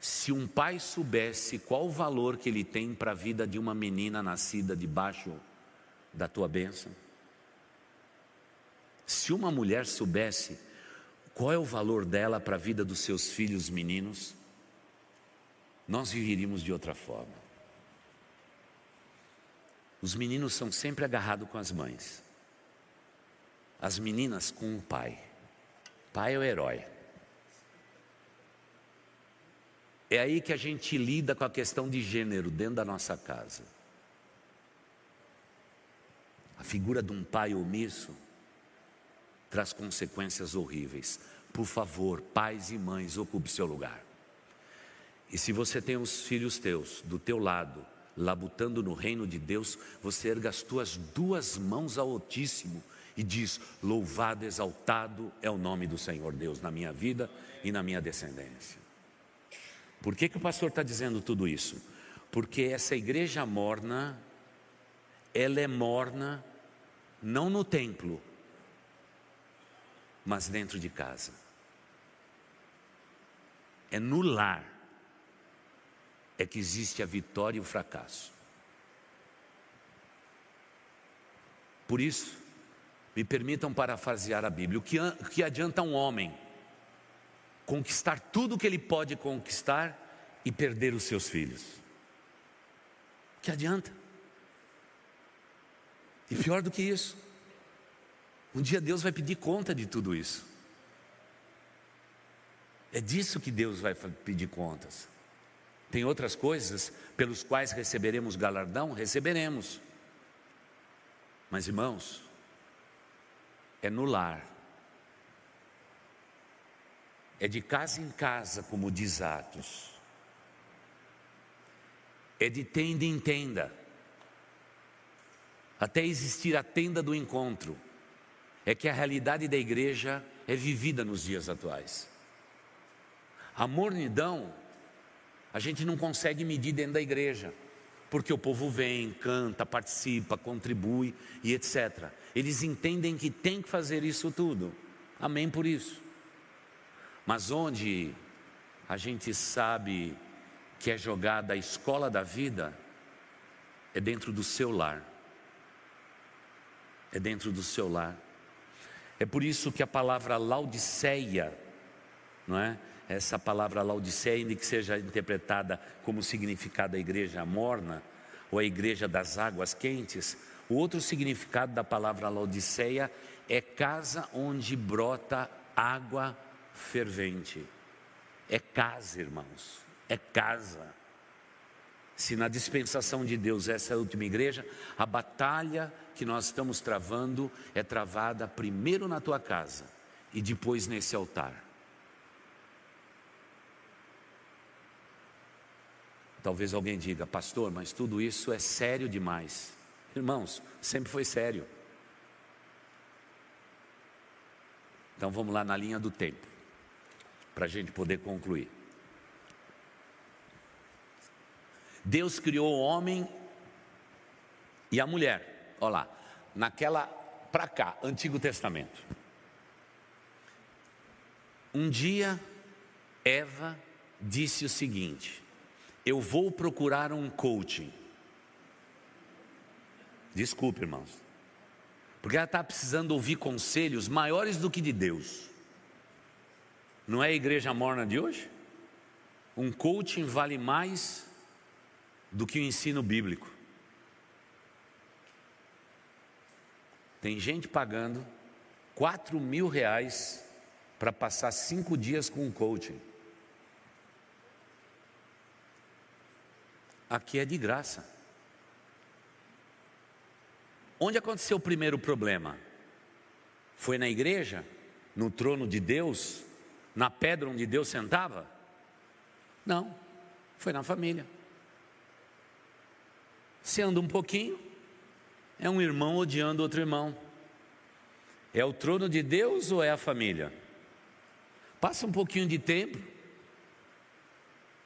Se um pai soubesse qual o valor que ele tem para a vida de uma menina nascida debaixo da tua bênção, se uma mulher soubesse qual é o valor dela para a vida dos seus filhos meninos, nós viveríamos de outra forma. Os meninos são sempre agarrados com as mães as meninas com o pai. Pai é o herói. É aí que a gente lida com a questão de gênero dentro da nossa casa. A figura de um pai omisso traz consequências horríveis. Por favor, pais e mães, ocupe seu lugar. E se você tem os filhos teus do teu lado, labutando no reino de Deus, você erga as tuas duas mãos ao Altíssimo e diz: Louvado, exaltado é o nome do Senhor Deus na minha vida e na minha descendência. Por que, que o pastor está dizendo tudo isso? Porque essa igreja morna, ela é morna não no templo, mas dentro de casa. É no lar é que existe a vitória e o fracasso. Por isso, me permitam parafrasear a Bíblia: o que, o que adianta um homem conquistar tudo o que ele pode conquistar e perder os seus filhos? O que adianta? E pior do que isso, um dia Deus vai pedir conta de tudo isso. É disso que Deus vai pedir contas. Tem outras coisas pelos quais receberemos galardão? Receberemos. Mas irmãos, é no lar, é de casa em casa, como diz Atos, é de tenda em tenda, até existir a tenda do encontro, é que a realidade da igreja é vivida nos dias atuais. A mornidão, a gente não consegue medir dentro da igreja, porque o povo vem, canta, participa, contribui e etc. Eles entendem que tem que fazer isso tudo. Amém por isso. Mas onde a gente sabe que é jogada a escola da vida, é dentro do seu lar. É dentro do seu lar. É por isso que a palavra Laodiceia, não é? Essa palavra Laodiceia, ainda que seja interpretada como significado da igreja morna, ou a igreja das águas quentes, o outro significado da palavra Laodiceia é casa onde brota água fervente. É casa, irmãos, é casa. Se na dispensação de Deus essa é a última igreja, a batalha que nós estamos travando é travada primeiro na tua casa e depois nesse altar. Talvez alguém diga, pastor, mas tudo isso é sério demais. Irmãos, sempre foi sério. Então vamos lá na linha do tempo, para a gente poder concluir. Deus criou o homem e a mulher, olha lá, naquela, para cá, Antigo Testamento. Um dia, Eva disse o seguinte: Eu vou procurar um coaching. Desculpe, irmãos. Porque ela está precisando ouvir conselhos maiores do que de Deus. Não é a igreja morna de hoje? Um coaching vale mais do que o ensino bíblico. Tem gente pagando quatro mil reais para passar cinco dias com um coaching. Aqui é de graça. Onde aconteceu o primeiro problema? Foi na igreja? No trono de Deus? Na pedra onde Deus sentava? Não, foi na família. Se anda um pouquinho, é um irmão odiando outro irmão. É o trono de Deus ou é a família? Passa um pouquinho de tempo,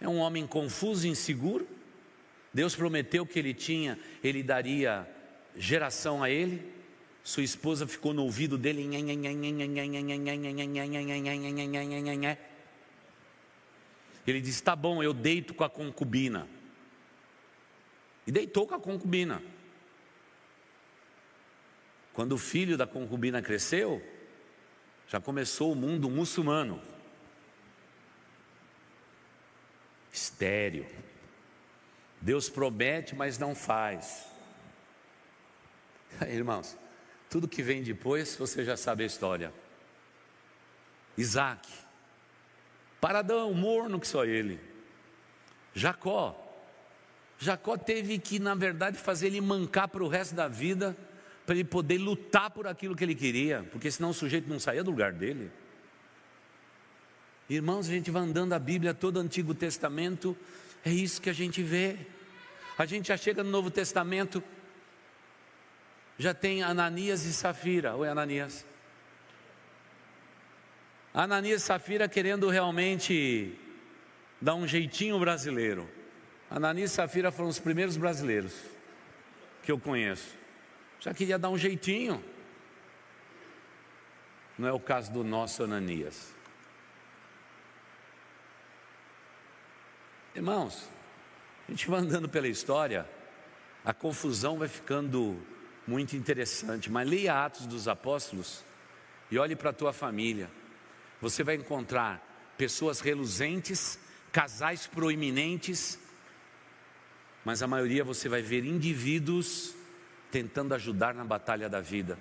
é um homem confuso inseguro. Deus prometeu que ele tinha, ele daria geração a ele, sua esposa ficou no ouvido dele. Ele disse: Tá bom, eu deito com a concubina. E deitou com a concubina. Quando o filho da concubina cresceu, já começou o mundo muçulmano. Estéreo. Deus promete, mas não faz. (laughs) Irmãos, tudo que vem depois você já sabe a história. Isaac, paradão, morno que só ele. Jacó, Jacó teve que, na verdade, fazer ele mancar para o resto da vida, para ele poder lutar por aquilo que ele queria, porque senão o sujeito não saía do lugar dele. Irmãos, a gente vai andando a Bíblia todo o Antigo Testamento, é isso que a gente vê. A gente já chega no Novo Testamento, já tem Ananias e Safira. Oi, Ananias. Ananias e Safira querendo realmente dar um jeitinho brasileiro. Ananias e Safira foram os primeiros brasileiros que eu conheço. Já queria dar um jeitinho. Não é o caso do nosso Ananias. Irmãos, a gente vai andando pela história, a confusão vai ficando muito interessante, mas leia Atos dos Apóstolos e olhe para a tua família. Você vai encontrar pessoas reluzentes, casais proeminentes, mas a maioria você vai ver indivíduos tentando ajudar na batalha da vida,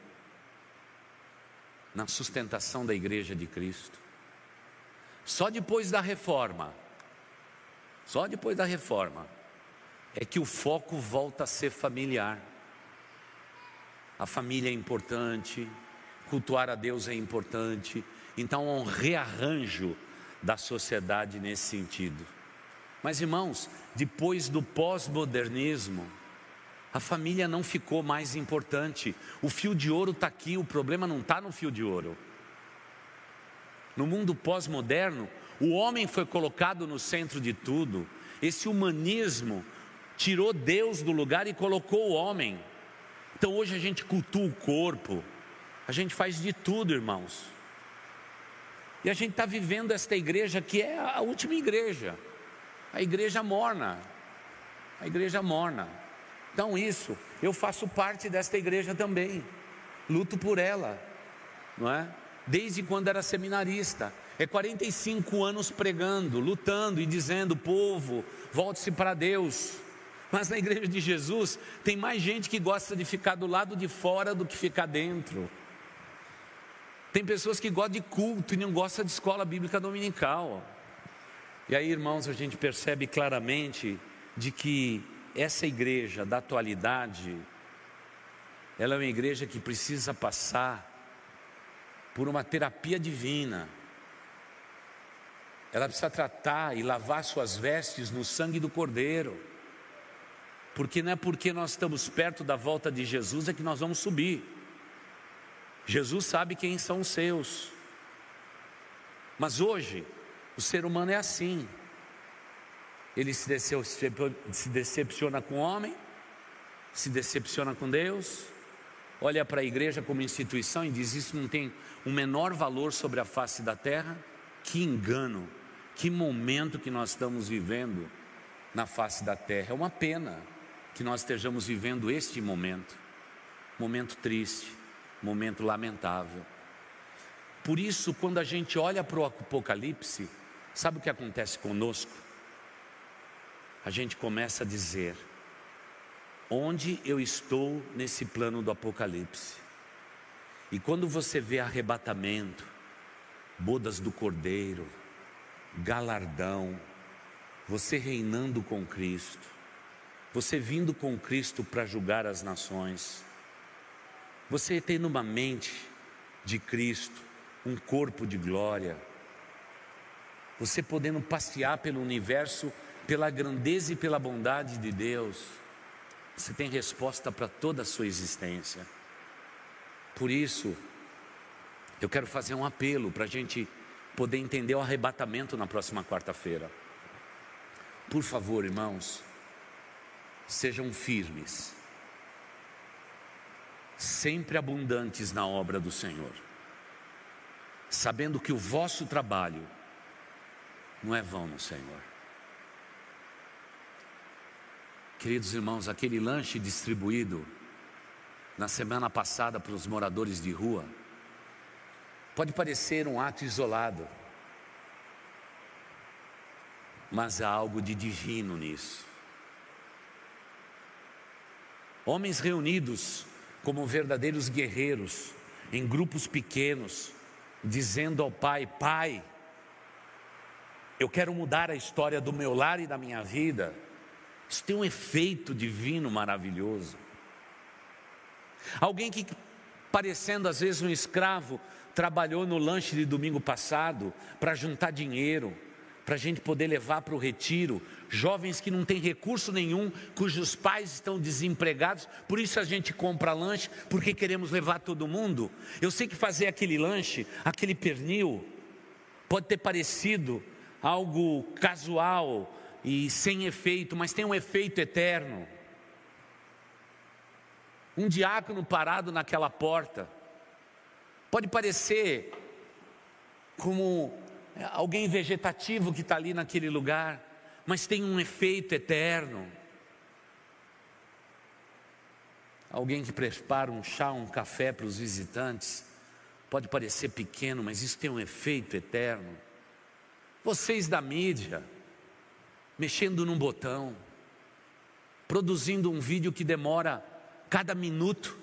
na sustentação da igreja de Cristo. Só depois da reforma, só depois da reforma, é que o foco volta a ser familiar. A família é importante, cultuar a Deus é importante, então há um rearranjo da sociedade nesse sentido. Mas irmãos, depois do pós-modernismo, a família não ficou mais importante. O fio de ouro está aqui, o problema não está no fio de ouro. No mundo pós-moderno, o homem foi colocado no centro de tudo. Esse humanismo tirou Deus do lugar e colocou o homem. Então hoje a gente cultua o corpo, a gente faz de tudo, irmãos. E a gente está vivendo esta igreja que é a última igreja, a igreja morna, a igreja morna. Então, isso, eu faço parte desta igreja também, luto por ela, não é? Desde quando era seminarista, é 45 anos pregando, lutando e dizendo: povo, volte-se para Deus. Mas na igreja de Jesus tem mais gente que gosta de ficar do lado de fora do que ficar dentro. Tem pessoas que gostam de culto e não gostam de escola bíblica dominical. E aí, irmãos, a gente percebe claramente de que essa igreja da atualidade, ela é uma igreja que precisa passar por uma terapia divina. Ela precisa tratar e lavar suas vestes no sangue do Cordeiro. Porque não é porque nós estamos perto da volta de Jesus é que nós vamos subir. Jesus sabe quem são os seus. Mas hoje, o ser humano é assim. Ele se decepciona com o homem, se decepciona com Deus, olha para a igreja como instituição e diz: Isso não tem um menor valor sobre a face da terra. Que engano, que momento que nós estamos vivendo na face da terra. É uma pena que nós estejamos vivendo este momento, momento triste momento lamentável. Por isso, quando a gente olha para o Apocalipse, sabe o que acontece conosco? A gente começa a dizer: onde eu estou nesse plano do Apocalipse? E quando você vê arrebatamento, bodas do cordeiro, galardão, você reinando com Cristo, você vindo com Cristo para julgar as nações, você tendo uma mente de Cristo, um corpo de glória, você podendo passear pelo universo pela grandeza e pela bondade de Deus, você tem resposta para toda a sua existência. Por isso, eu quero fazer um apelo para a gente poder entender o arrebatamento na próxima quarta-feira. Por favor, irmãos, sejam firmes sempre abundantes na obra do Senhor, sabendo que o vosso trabalho não é vão no Senhor. Queridos irmãos, aquele lanche distribuído na semana passada para os moradores de rua, pode parecer um ato isolado, mas há algo de divino nisso. Homens reunidos como verdadeiros guerreiros, em grupos pequenos, dizendo ao Pai: Pai, eu quero mudar a história do meu lar e da minha vida. Isso tem um efeito divino maravilhoso. Alguém que, parecendo às vezes um escravo, trabalhou no lanche de domingo passado para juntar dinheiro, para a gente poder levar para o retiro jovens que não têm recurso nenhum, cujos pais estão desempregados, por isso a gente compra lanche, porque queremos levar todo mundo. Eu sei que fazer aquele lanche, aquele pernil, pode ter parecido algo casual e sem efeito, mas tem um efeito eterno. Um diácono parado naquela porta, pode parecer como alguém vegetativo que está ali naquele lugar, mas tem um efeito eterno. Alguém que prepara um chá, um café para os visitantes, pode parecer pequeno, mas isso tem um efeito eterno. Vocês da mídia, mexendo num botão, produzindo um vídeo que demora cada minuto,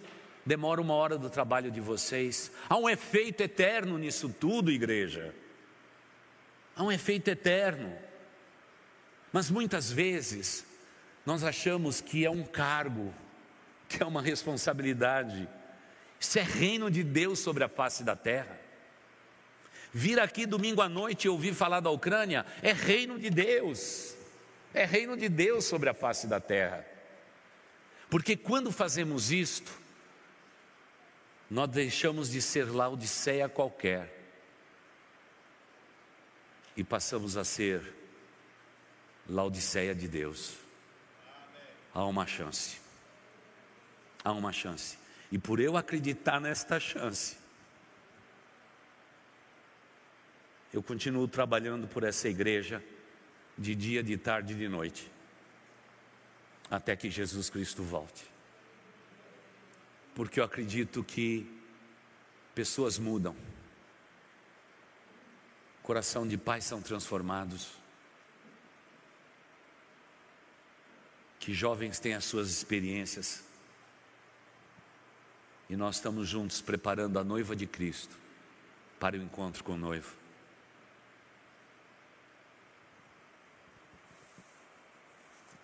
demora uma hora do trabalho de vocês. Há um efeito eterno nisso tudo, igreja. Há um efeito eterno. Mas muitas vezes nós achamos que é um cargo, que é uma responsabilidade. Isso é reino de Deus sobre a face da terra. Vir aqui domingo à noite e ouvir falar da Ucrânia é reino de Deus. É reino de Deus sobre a face da terra. Porque quando fazemos isto, nós deixamos de ser Laodiceia qualquer e passamos a ser Laodiceia de Deus. Há uma chance. Há uma chance. E por eu acreditar nesta chance, eu continuo trabalhando por essa igreja de dia, de tarde e de noite, até que Jesus Cristo volte. Porque eu acredito que pessoas mudam coração de pais são transformados. Que jovens têm as suas experiências. E nós estamos juntos preparando a noiva de Cristo para o encontro com o noivo.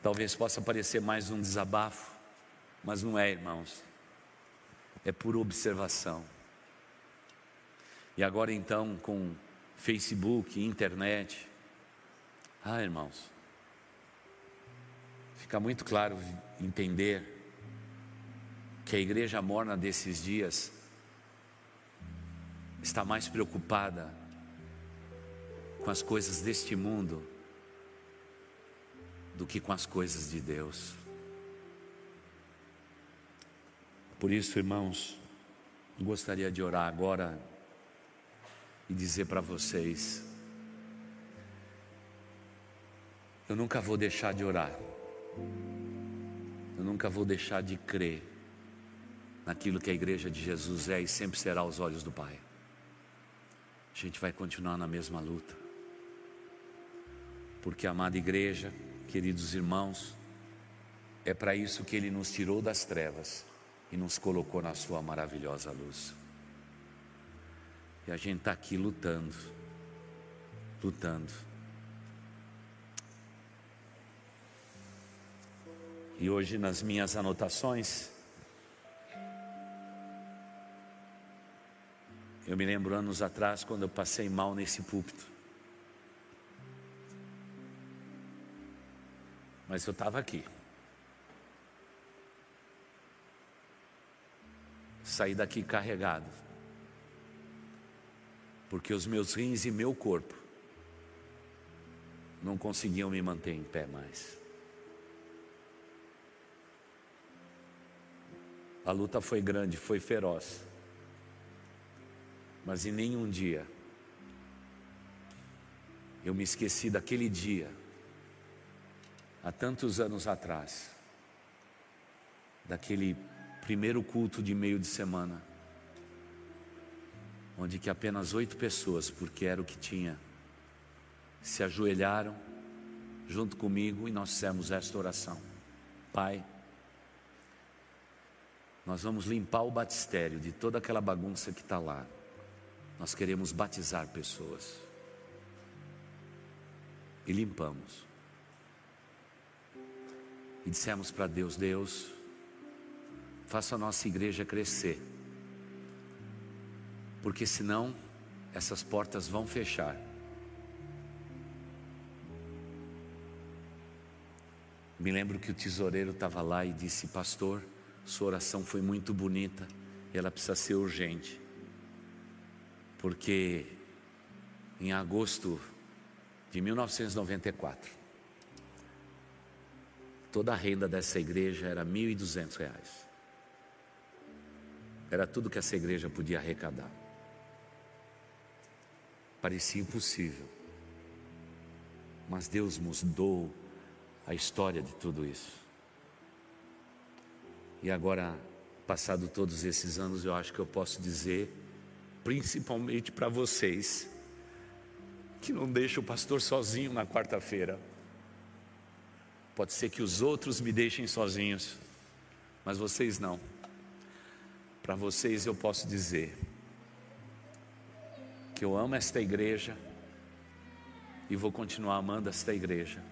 Talvez possa parecer mais um desabafo, mas não é, irmãos. É por observação. E agora então, com Facebook, internet. Ah, irmãos, fica muito claro entender que a igreja morna desses dias está mais preocupada com as coisas deste mundo do que com as coisas de Deus. Por isso, irmãos, gostaria de orar agora e dizer para vocês: eu nunca vou deixar de orar, eu nunca vou deixar de crer naquilo que a igreja de Jesus é e sempre será aos olhos do Pai. A gente vai continuar na mesma luta, porque, amada igreja, queridos irmãos, é para isso que Ele nos tirou das trevas e nos colocou na Sua maravilhosa luz. E a gente está aqui lutando, lutando. E hoje, nas minhas anotações, eu me lembro anos atrás, quando eu passei mal nesse púlpito. Mas eu estava aqui. Saí daqui carregado porque os meus rins e meu corpo não conseguiam me manter em pé mais. A luta foi grande, foi feroz, mas em nenhum dia eu me esqueci daquele dia, há tantos anos atrás, daquele primeiro culto de meio de semana onde que apenas oito pessoas, porque era o que tinha, se ajoelharam junto comigo e nós fizemos esta oração. Pai, nós vamos limpar o batistério de toda aquela bagunça que está lá. Nós queremos batizar pessoas. E limpamos. E dissemos para Deus: Deus, faça a nossa igreja crescer porque senão essas portas vão fechar. Me lembro que o tesoureiro estava lá e disse: Pastor, sua oração foi muito bonita, ela precisa ser urgente, porque em agosto de 1994, toda a renda dessa igreja era R$ 1.200. Era tudo que essa igreja podia arrecadar. Parecia impossível. Mas Deus mudou a história de tudo isso. E agora, passado todos esses anos, eu acho que eu posso dizer, principalmente para vocês, que não deixa o pastor sozinho na quarta-feira. Pode ser que os outros me deixem sozinhos, mas vocês não. Para vocês eu posso dizer que eu amo esta igreja e vou continuar amando esta igreja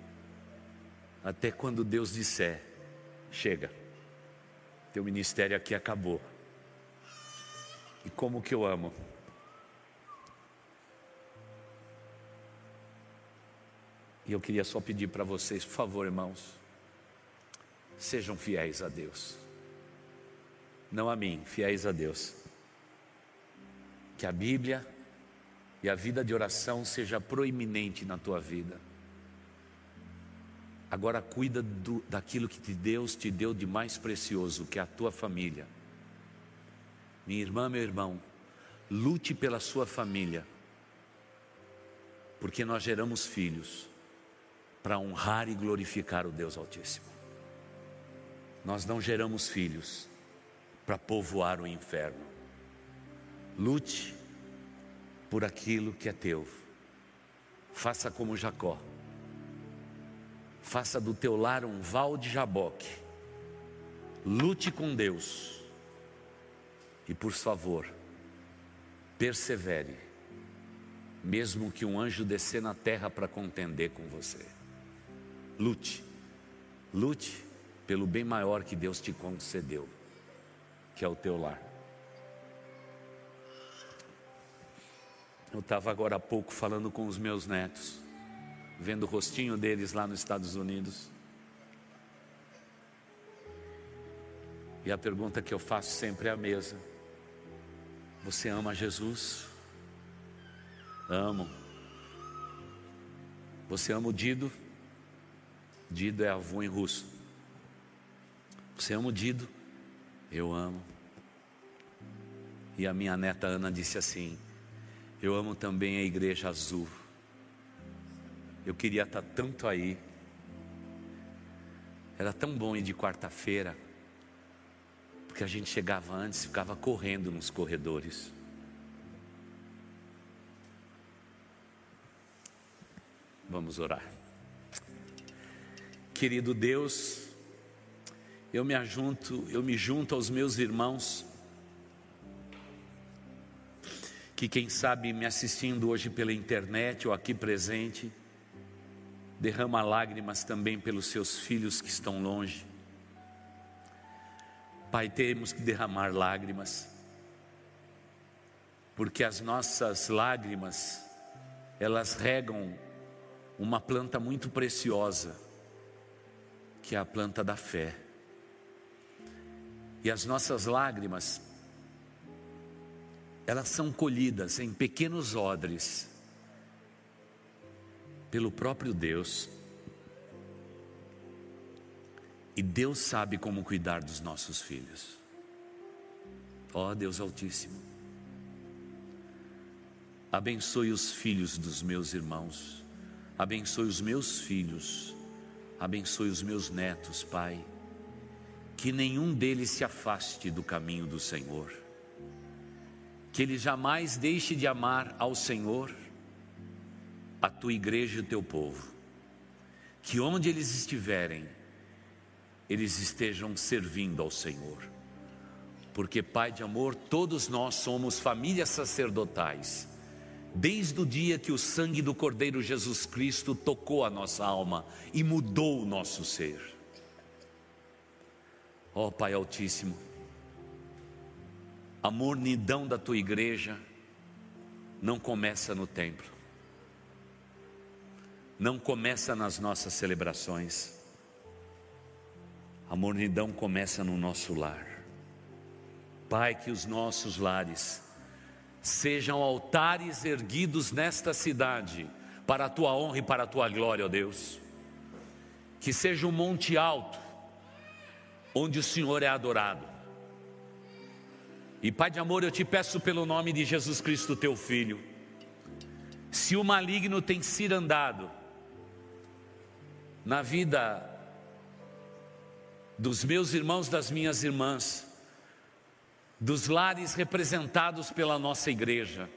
até quando Deus disser: chega, teu ministério aqui acabou. E como que eu amo. E eu queria só pedir para vocês, por favor, irmãos, sejam fiéis a Deus. Não a mim, fiéis a Deus. Que a Bíblia e a vida de oração seja proeminente na tua vida. Agora cuida do, daquilo que Deus te deu de mais precioso, que é a tua família. Minha irmã, meu irmão, lute pela sua família, porque nós geramos filhos para honrar e glorificar o Deus Altíssimo. Nós não geramos filhos para povoar o inferno. Lute por aquilo que é teu. Faça como Jacó faça do teu lar um val de jaboque, lute com Deus e, por favor, persevere, mesmo que um anjo descer na terra para contender com você. Lute, lute pelo bem maior que Deus te concedeu, que é o teu lar. Eu estava agora há pouco falando com os meus netos vendo o rostinho deles lá nos Estados Unidos. E a pergunta que eu faço sempre é a mesma: Você ama Jesus? Amo. Você ama o Dido? Dido é avô em russo. Você ama o Dido? Eu amo. E a minha neta Ana disse assim: Eu amo também a Igreja Azul. Eu queria estar tanto aí. Era tão bom ir de quarta-feira, porque a gente chegava antes, ficava correndo nos corredores. Vamos orar. Querido Deus, eu me junto, eu me junto aos meus irmãos que quem sabe me assistindo hoje pela internet ou aqui presente, derrama lágrimas também pelos seus filhos que estão longe. Pai, temos que derramar lágrimas, porque as nossas lágrimas, elas regam uma planta muito preciosa, que é a planta da fé. E as nossas lágrimas, elas são colhidas em pequenos odres, pelo próprio Deus. E Deus sabe como cuidar dos nossos filhos. Ó oh, Deus Altíssimo, abençoe os filhos dos meus irmãos, abençoe os meus filhos, abençoe os meus netos, Pai. Que nenhum deles se afaste do caminho do Senhor, que ele jamais deixe de amar ao Senhor a tua igreja e o teu povo, que onde eles estiverem, eles estejam servindo ao Senhor, porque, Pai de amor, todos nós somos famílias sacerdotais, desde o dia que o sangue do Cordeiro Jesus Cristo tocou a nossa alma e mudou o nosso ser. Ó oh, Pai Altíssimo, a mornidão da tua igreja não começa no templo, não começa nas nossas celebrações, A mornidão começa no nosso lar. Pai, que os nossos lares sejam altares erguidos nesta cidade, para a tua honra e para a tua glória, ó Deus. Que seja um monte alto, onde o Senhor é adorado. E Pai de amor, eu te peço pelo nome de Jesus Cristo, teu Filho, se o maligno tem sido andado na vida dos meus irmãos, das minhas irmãs, dos lares representados pela nossa igreja.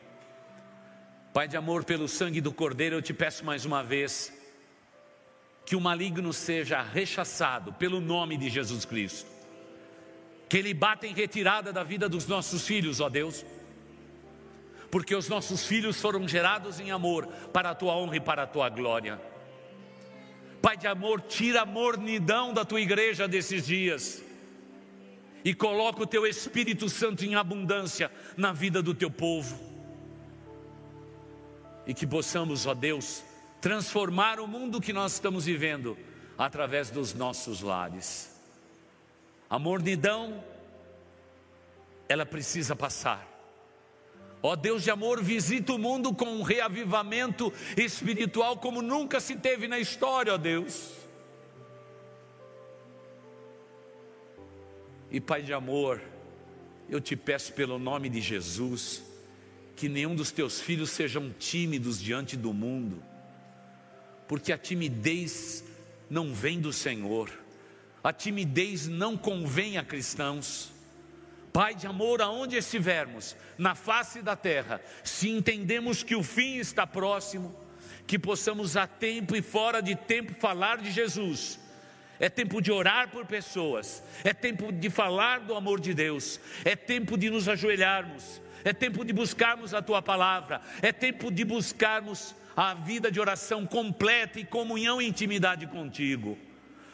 Pai de amor, pelo sangue do Cordeiro, eu te peço mais uma vez que o maligno seja rechaçado pelo nome de Jesus Cristo. Que ele bata em retirada da vida dos nossos filhos, ó Deus. Porque os nossos filhos foram gerados em amor para a tua honra e para a tua glória. Pai de amor, tira a mornidão da tua igreja desses dias e coloca o teu Espírito Santo em abundância na vida do teu povo. E que possamos, ó Deus, transformar o mundo que nós estamos vivendo através dos nossos lares. A mornidão, ela precisa passar. Ó Deus de amor, visita o mundo com um reavivamento espiritual como nunca se teve na história, ó Deus. E Pai de amor, eu te peço pelo nome de Jesus, que nenhum dos teus filhos sejam tímidos diante do mundo, porque a timidez não vem do Senhor, a timidez não convém a cristãos. Pai de amor, aonde estivermos, na face da terra, se entendemos que o fim está próximo, que possamos a tempo e fora de tempo falar de Jesus, é tempo de orar por pessoas, é tempo de falar do amor de Deus, é tempo de nos ajoelharmos, é tempo de buscarmos a tua palavra, é tempo de buscarmos a vida de oração completa e comunhão e intimidade contigo.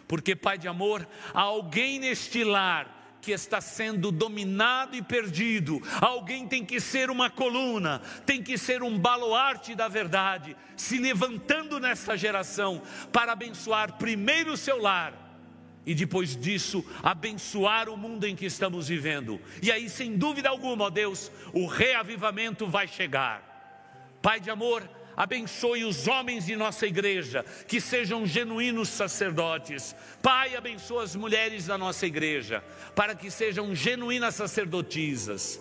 Porque, Pai de amor, há alguém neste lar que está sendo dominado e perdido. Alguém tem que ser uma coluna, tem que ser um baluarte da verdade, se levantando nesta geração para abençoar primeiro o seu lar e depois disso abençoar o mundo em que estamos vivendo. E aí, sem dúvida alguma, ó Deus, o reavivamento vai chegar. Pai de amor, abençoe os homens de nossa igreja, que sejam genuínos sacerdotes. Pai, abençoe as mulheres da nossa igreja, para que sejam genuínas sacerdotisas.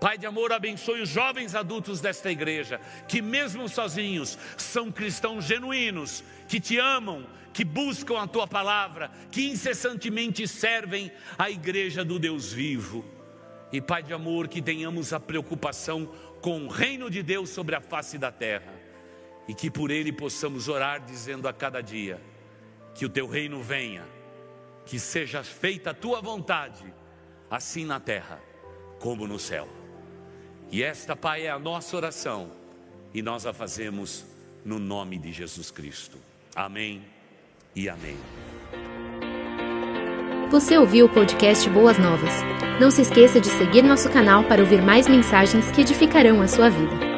Pai de amor, abençoe os jovens adultos desta igreja, que mesmo sozinhos são cristãos genuínos, que te amam, que buscam a tua palavra, que incessantemente servem a igreja do Deus vivo. E Pai de amor, que tenhamos a preocupação com o reino de Deus sobre a face da terra e que por ele possamos orar dizendo a cada dia: que o teu reino venha, que seja feita a tua vontade, assim na terra como no céu. E esta, Pai, é a nossa oração e nós a fazemos no nome de Jesus Cristo. Amém e amém.
Você ouviu o podcast Boas Novas? Não se esqueça de seguir nosso canal para ouvir mais mensagens que edificarão a sua vida.